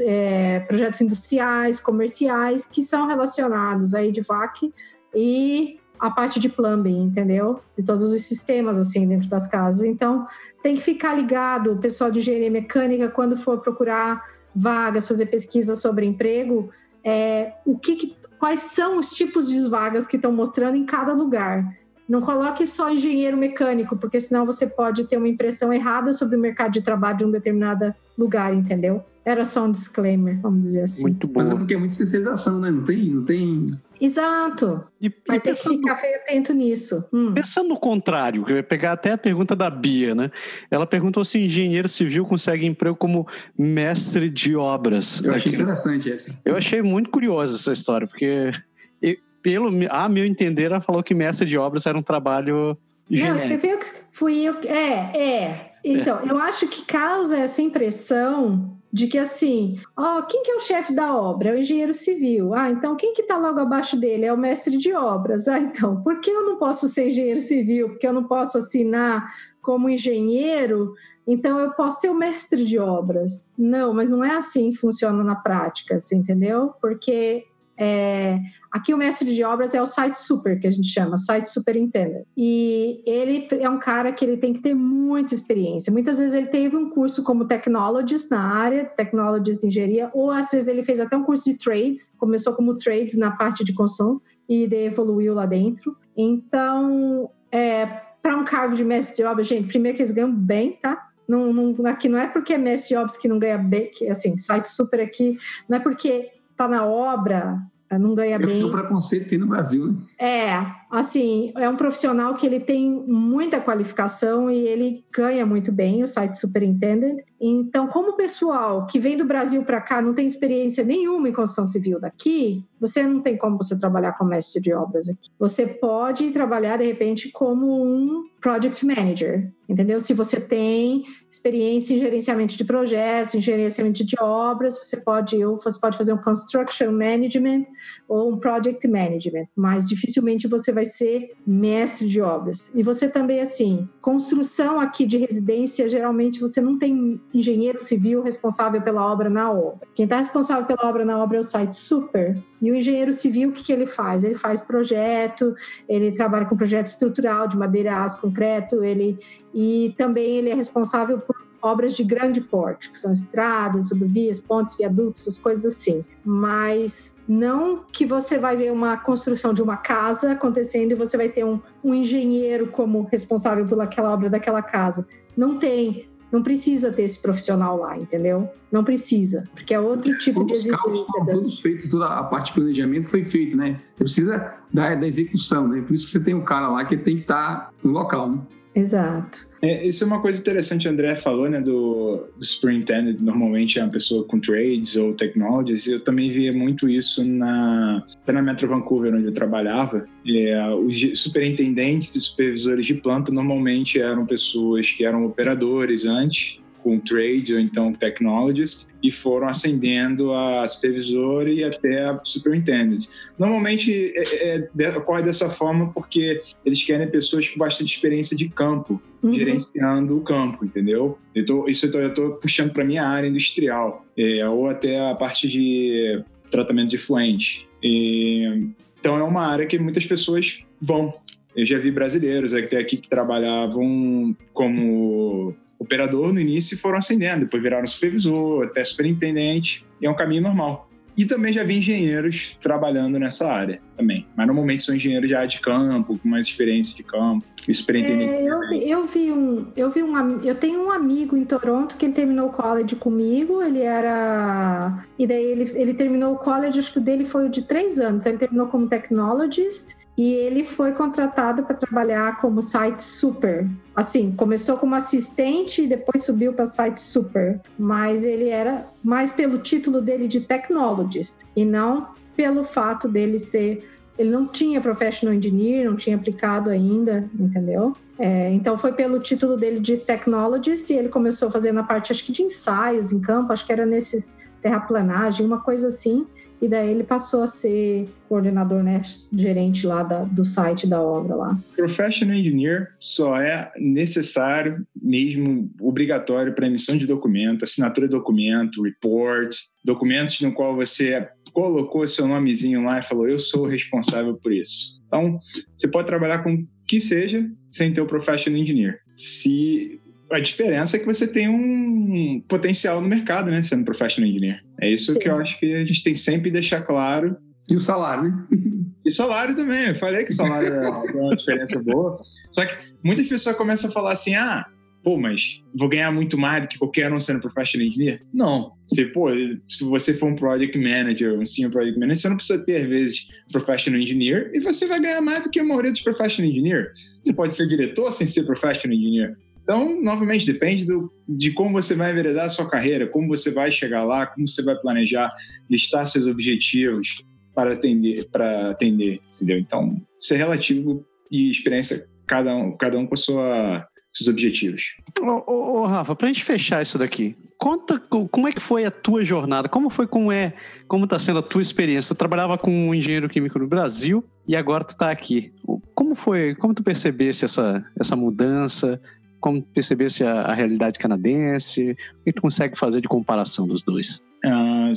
é, projetos industriais, comerciais, que são relacionados a EDVAC e a parte de plumbing, entendeu? De todos os sistemas, assim, dentro das casas. Então, tem que ficar ligado, o pessoal de engenharia mecânica, quando for procurar vagas, fazer pesquisa sobre emprego, é, o que, que quais são os tipos de vagas que estão mostrando em cada lugar. Não coloque só engenheiro mecânico, porque senão você pode ter uma impressão errada sobre o mercado de trabalho de um determinado lugar, entendeu? Era só um disclaimer, vamos dizer assim. Muito bom. Mas é porque é muita especialização, né? Não tem. Não tem... Exato. E, Vai e ter pensando, que ficar atento nisso. Hum. Pensando no contrário, eu ia pegar até a pergunta da Bia, né? Ela perguntou se engenheiro civil consegue emprego como mestre de obras. Eu achei interessante essa. Eu achei muito curiosa essa história, porque pelo a meu entender, ela falou que mestre de obras era um trabalho genérico. Não, você viu que fui eu. É, é. Então, é. eu acho que causa essa impressão de que assim, ó, quem que é o chefe da obra? É o engenheiro civil. Ah, então quem que está logo abaixo dele? É o mestre de obras. Ah, então, por que eu não posso ser engenheiro civil? Porque eu não posso assinar como engenheiro? Então eu posso ser o mestre de obras. Não, mas não é assim que funciona na prática, você entendeu? Porque é, aqui o mestre de obras é o site super que a gente chama, site superintendent. E ele é um cara que ele tem que ter muita experiência. Muitas vezes ele teve um curso como technologist na área, technologist de engenharia, ou às vezes ele fez até um curso de trades, começou como trades na parte de construção e evoluiu lá dentro. Então, é, para um cargo de mestre de obras, gente, primeiro que eles ganham bem, tá? Não, não, aqui não é porque é mestre de obras que não ganha bem, que assim, site super aqui, não é porque tá na obra, não ganha é bem. É o preconceito que tem no Brasil, né? É, assim, é um profissional que ele tem muita qualificação e ele ganha muito bem, o site superintendent. Então, como o pessoal que vem do Brasil para cá não tem experiência nenhuma em construção civil daqui, você não tem como você trabalhar como mestre de obras aqui. Você pode trabalhar de repente como um project manager, entendeu? Se você tem experiência em gerenciamento de projetos, em gerenciamento de obras, você pode ou você pode fazer um construction management ou um project management, mas dificilmente você vai ser mestre de obras. E você também assim, construção aqui de residência, geralmente você não tem engenheiro civil responsável pela obra na obra. Quem está responsável pela obra na obra é o site super e o engenheiro civil, o que, que ele faz? Ele faz projeto, ele trabalha com projeto estrutural de madeira, aço, concreto, ele e também ele é responsável por obras de grande porte, que são estradas, rodovias, pontes, viadutos, essas coisas assim. Mas não que você vai ver uma construção de uma casa acontecendo e você vai ter um, um engenheiro como responsável por aquela obra daquela casa. Não tem. Não precisa ter esse profissional lá, entendeu? Não precisa, porque é outro tipo de exigência. Foram da... todos feitos, toda a parte de planejamento foi feita, né? Você precisa da, da execução, né? Por isso que você tem um cara lá que tem que estar no local, né? Exato. É, isso é uma coisa interessante, o André falou, né, do, do superintendent, normalmente é uma pessoa com trades ou technologies, eu também via muito isso na, na Metro Vancouver, onde eu trabalhava, é, os superintendentes e supervisores de planta normalmente eram pessoas que eram operadores antes, com trade ou então technologist e foram ascendendo a supervisor e até a superintendent. Normalmente é, é, ocorre dessa forma porque eles querem pessoas com bastante experiência de campo, uhum. gerenciando o campo, entendeu? Eu tô, isso eu estou puxando para minha área industrial é, ou até a parte de tratamento de fluente. E, então é uma área que muitas pessoas vão. Eu já vi brasileiros até aqui que trabalhavam como operador no início e foram ascendendo, depois viraram supervisor, até superintendente, e é um caminho normal. E também já vi engenheiros trabalhando nessa área também. Mas normalmente são engenheiros já de campo, com mais experiência de campo, superintendente. É, eu, eu vi um, eu vi um, eu tenho um amigo em Toronto que ele terminou o college comigo. Ele era e daí ele, ele terminou o college, acho que o dele foi o de três anos. Ele terminou como technologist e ele foi contratado para trabalhar como site super. Assim, começou como assistente e depois subiu para site super, mas ele era mais pelo título dele de technologist e não pelo fato dele ser ele não tinha professional engineer, não tinha aplicado ainda, entendeu? É, então foi pelo título dele de technologist e ele começou fazendo a parte, acho que de ensaios em campo, acho que era nesses terraplanagem, uma coisa assim. E daí ele passou a ser coordenador, né, gerente lá da, do site da obra lá. Professional Engineer só é necessário, mesmo obrigatório para emissão de documento, assinatura de documento, report, documentos no qual você colocou seu nomezinho lá e falou eu sou responsável por isso. Então, você pode trabalhar com o que seja sem ter o Professional Engineer. Se a diferença é que você tem um potencial no mercado, né? Sendo professional engineer. É isso Sim. que eu acho que a gente tem sempre deixar claro. E o salário, né? E salário também. Eu falei que o salário é uma diferença boa. Só que muitas pessoas começam a falar assim: ah, pô, mas vou ganhar muito mais do que qualquer um sendo professional engineer? Não. Você, pô, se você for um project manager, um senior project manager, você não precisa ter, às vezes, professional engineer e você vai ganhar mais do que a maioria dos professional engineer. Você pode ser diretor sem ser professional engineer. Então, novamente, depende do, de como você vai enveredar a sua carreira, como você vai chegar lá, como você vai planejar, listar seus objetivos para atender, para atender, entendeu? Então, isso é relativo e experiência cada um, cada um com sua, seus objetivos. Ô, ô, ô Rafa, para a gente fechar isso daqui, conta como é que foi a tua jornada, como foi, como é, como está sendo a tua experiência. Tu trabalhava com um engenheiro químico no Brasil e agora tu está aqui. Como foi, como tu percebesse essa, essa mudança? Como perceber se a, a realidade canadense? O que tu consegue fazer de comparação dos dois? Uh,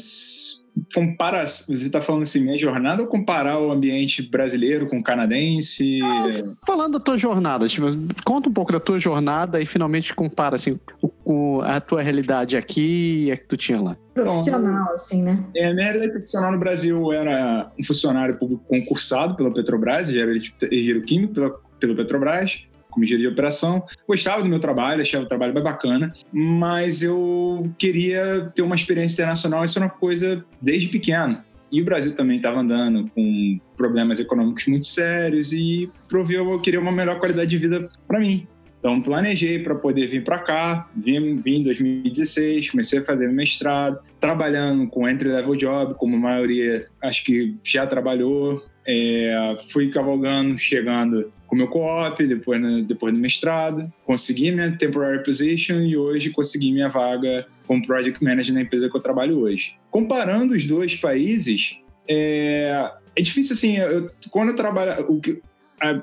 compara, você está falando assim, minha jornada ou comparar o ambiente brasileiro com o canadense? Ah, falando da tua jornada, tipo, conta um pouco da tua jornada e finalmente compara assim, o, a tua realidade aqui e a que tu tinha lá. Profissional, então, assim, né? É, a minha realidade profissional no Brasil era um funcionário público concursado pela Petrobras, já era engenheiro químico pela, pelo Petrobras como engenharia de operação. Gostava do meu trabalho, achava o trabalho bem bacana, mas eu queria ter uma experiência internacional, isso era uma coisa desde pequeno. E o Brasil também estava andando com problemas econômicos muito sérios e proveu eu queria uma melhor qualidade de vida para mim. Então, planejei para poder vir para cá, vim, vim em 2016, comecei a fazer mestrado, trabalhando com entry-level job, como a maioria acho que já trabalhou. É, fui cavalgando, chegando com meu co-op, depois, depois do mestrado, consegui minha temporary position e hoje consegui minha vaga como project manager na empresa que eu trabalho hoje. Comparando os dois países, é, é difícil assim, eu, quando eu trabalho,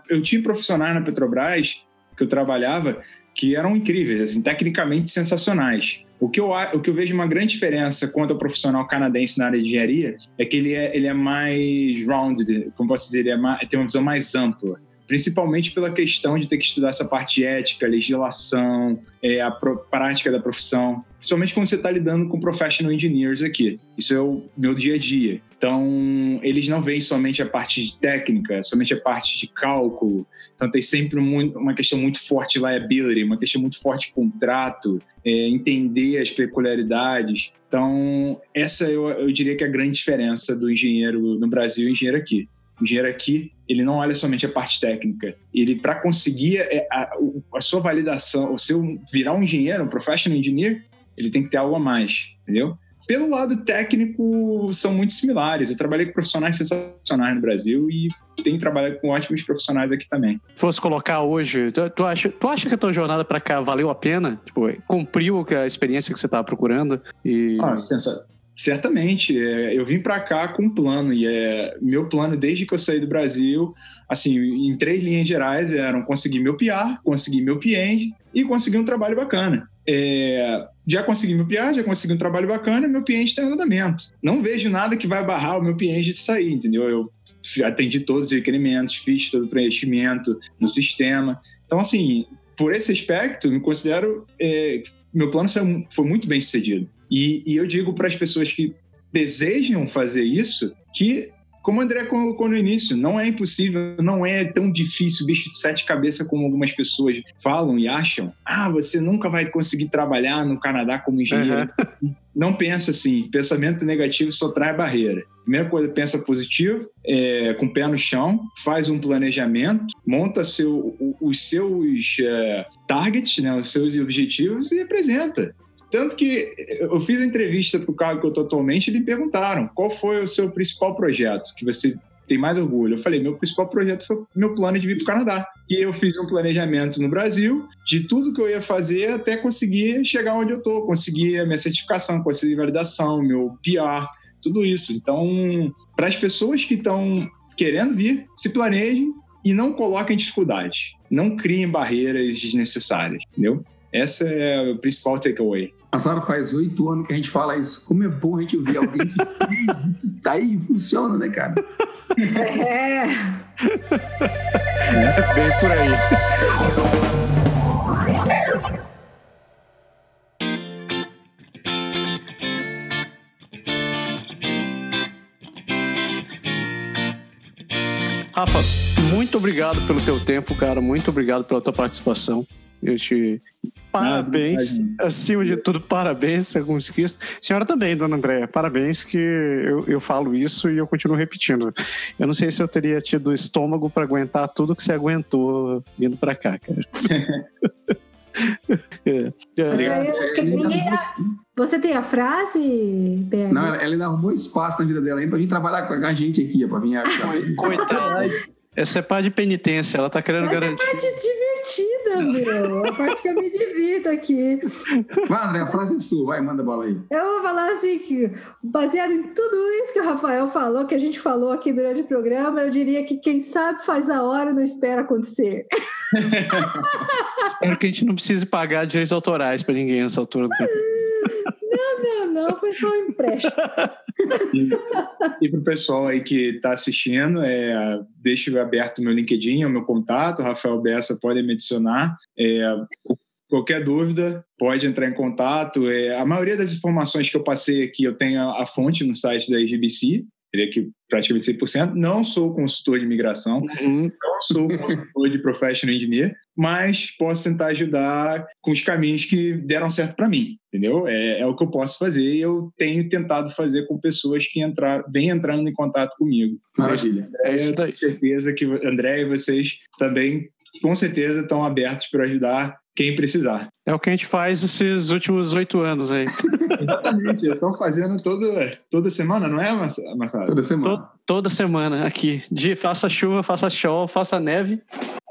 eu tinha profissionais na Petrobras que eu trabalhava que eram incríveis, assim, tecnicamente sensacionais. O que, eu, o que eu vejo uma grande diferença quanto ao profissional canadense na área de engenharia é que ele é, ele é mais rounded, como posso dizer, ele é mais, tem uma visão mais ampla principalmente pela questão de ter que estudar essa parte ética, legislação, é, a prática da profissão, principalmente quando você está lidando com professional engineers aqui. Isso é o meu dia a dia. Então, eles não veem somente a parte de técnica, somente a parte de cálculo. Então, tem sempre uma questão muito forte de liability, uma questão muito forte de contrato, é, entender as peculiaridades. Então, essa eu, eu diria que é a grande diferença do engenheiro no Brasil e engenheiro aqui. O engenheiro aqui, ele não olha somente a parte técnica. Ele, para conseguir é, a, a, sua validação, o seu virar um engenheiro, um professional engineer, ele tem que ter algo a mais, entendeu? Pelo lado técnico, são muito similares. Eu trabalhei com profissionais sensacionais no Brasil e tenho trabalhado com ótimos profissionais aqui também. Se fosse colocar hoje, tu, tu, acha, tu acha que a tua jornada para cá valeu a pena? Tipo, cumpriu a experiência que você estava procurando? E... Ah, sensacional Certamente. É, eu vim para cá com um plano, e é meu plano desde que eu saí do Brasil, assim, em três linhas gerais, eram conseguir meu PR, conseguir meu PEND e conseguir um trabalho bacana. É, já consegui meu PR, já consegui um trabalho bacana, meu PEND está em andamento. Não vejo nada que vai barrar o meu PEND de sair, entendeu? Eu atendi todos os requerimentos, fiz todo o preenchimento no sistema. Então, assim, por esse aspecto, me considero. É, meu plano foi muito bem sucedido. E, e eu digo para as pessoas que desejam fazer isso que como o André colocou no início, não é impossível, não é tão difícil, bicho de sete cabeças como algumas pessoas falam e acham. Ah, você nunca vai conseguir trabalhar no Canadá como engenheiro. Uhum. Não pensa assim. Pensamento negativo só traz barreira. Primeira coisa, pensa positivo, é, com o pé no chão, faz um planejamento, monta seu, os seus é, targets, né, os seus objetivos e apresenta. Tanto que eu fiz a entrevista para o cargo que eu estou atualmente e me perguntaram qual foi o seu principal projeto que você tem mais orgulho? Eu falei, meu principal projeto foi meu plano de vir para o Canadá. E eu fiz um planejamento no Brasil de tudo que eu ia fazer até conseguir chegar onde eu estou, conseguir a minha certificação, conseguir validação, meu PR, tudo isso. Então, para as pessoas que estão querendo vir, se planejem e não coloquem dificuldades. Não criem barreiras desnecessárias, entendeu? Essa é o principal takeaway. Passado faz oito anos que a gente fala isso. Como é bom a gente ouvir alguém que tá aí e funciona, né, cara? É. é bem por aí. Rafa, muito obrigado pelo teu tempo, cara. Muito obrigado pela tua participação. Eu te. Parabéns. Não, Acima de tudo, parabéns, alguns esqueço. Senhora também, dona Andréia, parabéns que eu, eu falo isso e eu continuo repetindo. Eu não sei se eu teria tido estômago para aguentar tudo que você aguentou vindo para cá, cara. é. É. Ninguém, você tem a frase, Berna? Não, ela ainda arrumou espaço na vida dela aí pra gente trabalhar com a gente aqui, pra vir Coitada. Essa é parte de penitência, ela tá querendo Essa garantir. é parte divertida, meu. A parte que eu me divirto aqui. Vai, André, a frase é sua, vai, manda bola aí. Eu vou falar assim que, baseado em tudo isso que o Rafael falou, que a gente falou aqui durante o programa, eu diria que quem sabe faz a hora não espera acontecer. Espero que a gente não precise pagar direitos autorais para ninguém nessa altura do tempo. Não, não, foi só um empréstimo. e, e para o pessoal aí que está assistindo, é, deixo aberto o meu LinkedIn, o meu contato, Rafael Bessa pode me adicionar. É, qualquer dúvida, pode entrar em contato. É, a maioria das informações que eu passei aqui, eu tenho a, a fonte no site da IGBC, diria que praticamente 100%. Não sou consultor de imigração, uhum. não sou consultor de professional engineer, mas posso tentar ajudar com os caminhos que deram certo para mim, entendeu? É, é, o que eu posso fazer e eu tenho tentado fazer com pessoas que entrar, vêm entrando em contato comigo. Maravilha. É isso daí. certeza que André e vocês também com certeza estão abertos para ajudar quem precisar. É o que a gente faz esses últimos oito anos aí. Exatamente, estão fazendo todo, toda semana, não é, Marcelo? Toda semana. Todo, toda semana aqui. De faça chuva, faça sol, faça neve.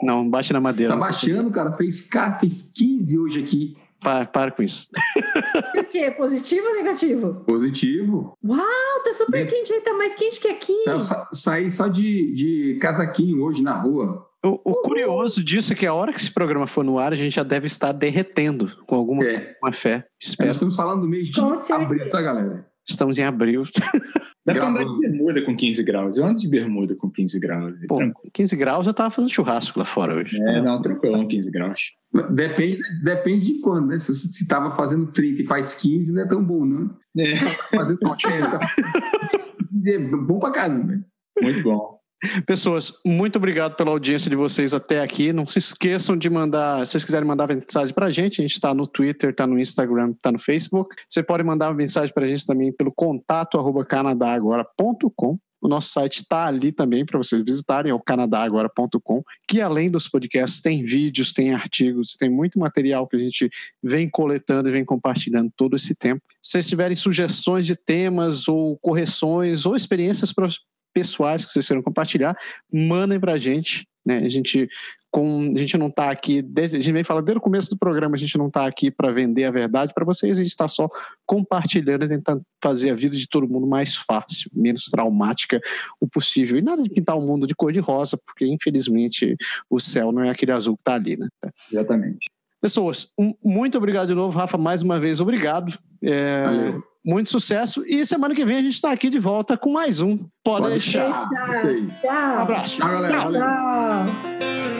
Não, bate na madeira. Tá baixando, cara. Fez, fez 15 hoje aqui. Para, para com isso. O quê? Positivo ou negativo? Positivo. Uau, tá super Bem... quente aí, tá mais quente que aqui. Eu sa saí só de, de casaquinho hoje na rua. O, o curioso disso é que a hora que esse programa for no ar, a gente já deve estar derretendo com alguma é. fé. Espero. Nós estamos falando do mês de abril, tá, galera? Estamos em abril. Dá pra andar de bermuda com 15 graus. Eu ando de bermuda com 15 graus. Pô, 15 graus eu tava fazendo churrasco lá fora hoje. É, não, tranquilão, 15 graus. Depende, depende de quando, né? Se você tava fazendo 30 e faz 15, não é tão bom, não. É. Fazendo 80. é bom pra caramba. Muito bom. Pessoas, muito obrigado pela audiência de vocês até aqui. Não se esqueçam de mandar, se vocês quiserem mandar mensagem para a gente, a gente está no Twitter, está no Instagram, está no Facebook. Você pode mandar mensagem para a gente também pelo contato arroba canadagora.com. O nosso site está ali também para vocês visitarem, é o canadagora.com, que além dos podcasts tem vídeos, tem artigos, tem muito material que a gente vem coletando e vem compartilhando todo esse tempo. Se vocês tiverem sugestões de temas ou correções ou experiências pessoais que vocês queiram compartilhar, mandem para a gente. Né? A gente com, a gente não está aqui, desde, a gente vem falando desde o começo do programa, a gente não está aqui para vender a verdade para vocês, a gente está só compartilhando e tentando fazer a vida de todo mundo mais fácil, menos traumática o possível. E nada de pintar o mundo de cor de rosa, porque infelizmente o céu não é aquele azul que está ali, né? Exatamente. Pessoas, um, muito obrigado de novo, Rafa, mais uma vez, obrigado. É, Valeu muito sucesso. E semana que vem a gente está aqui de volta com mais um. Pode, Pode deixar. deixar. Tchau. Um abraço. Tchau, galera. Tchau.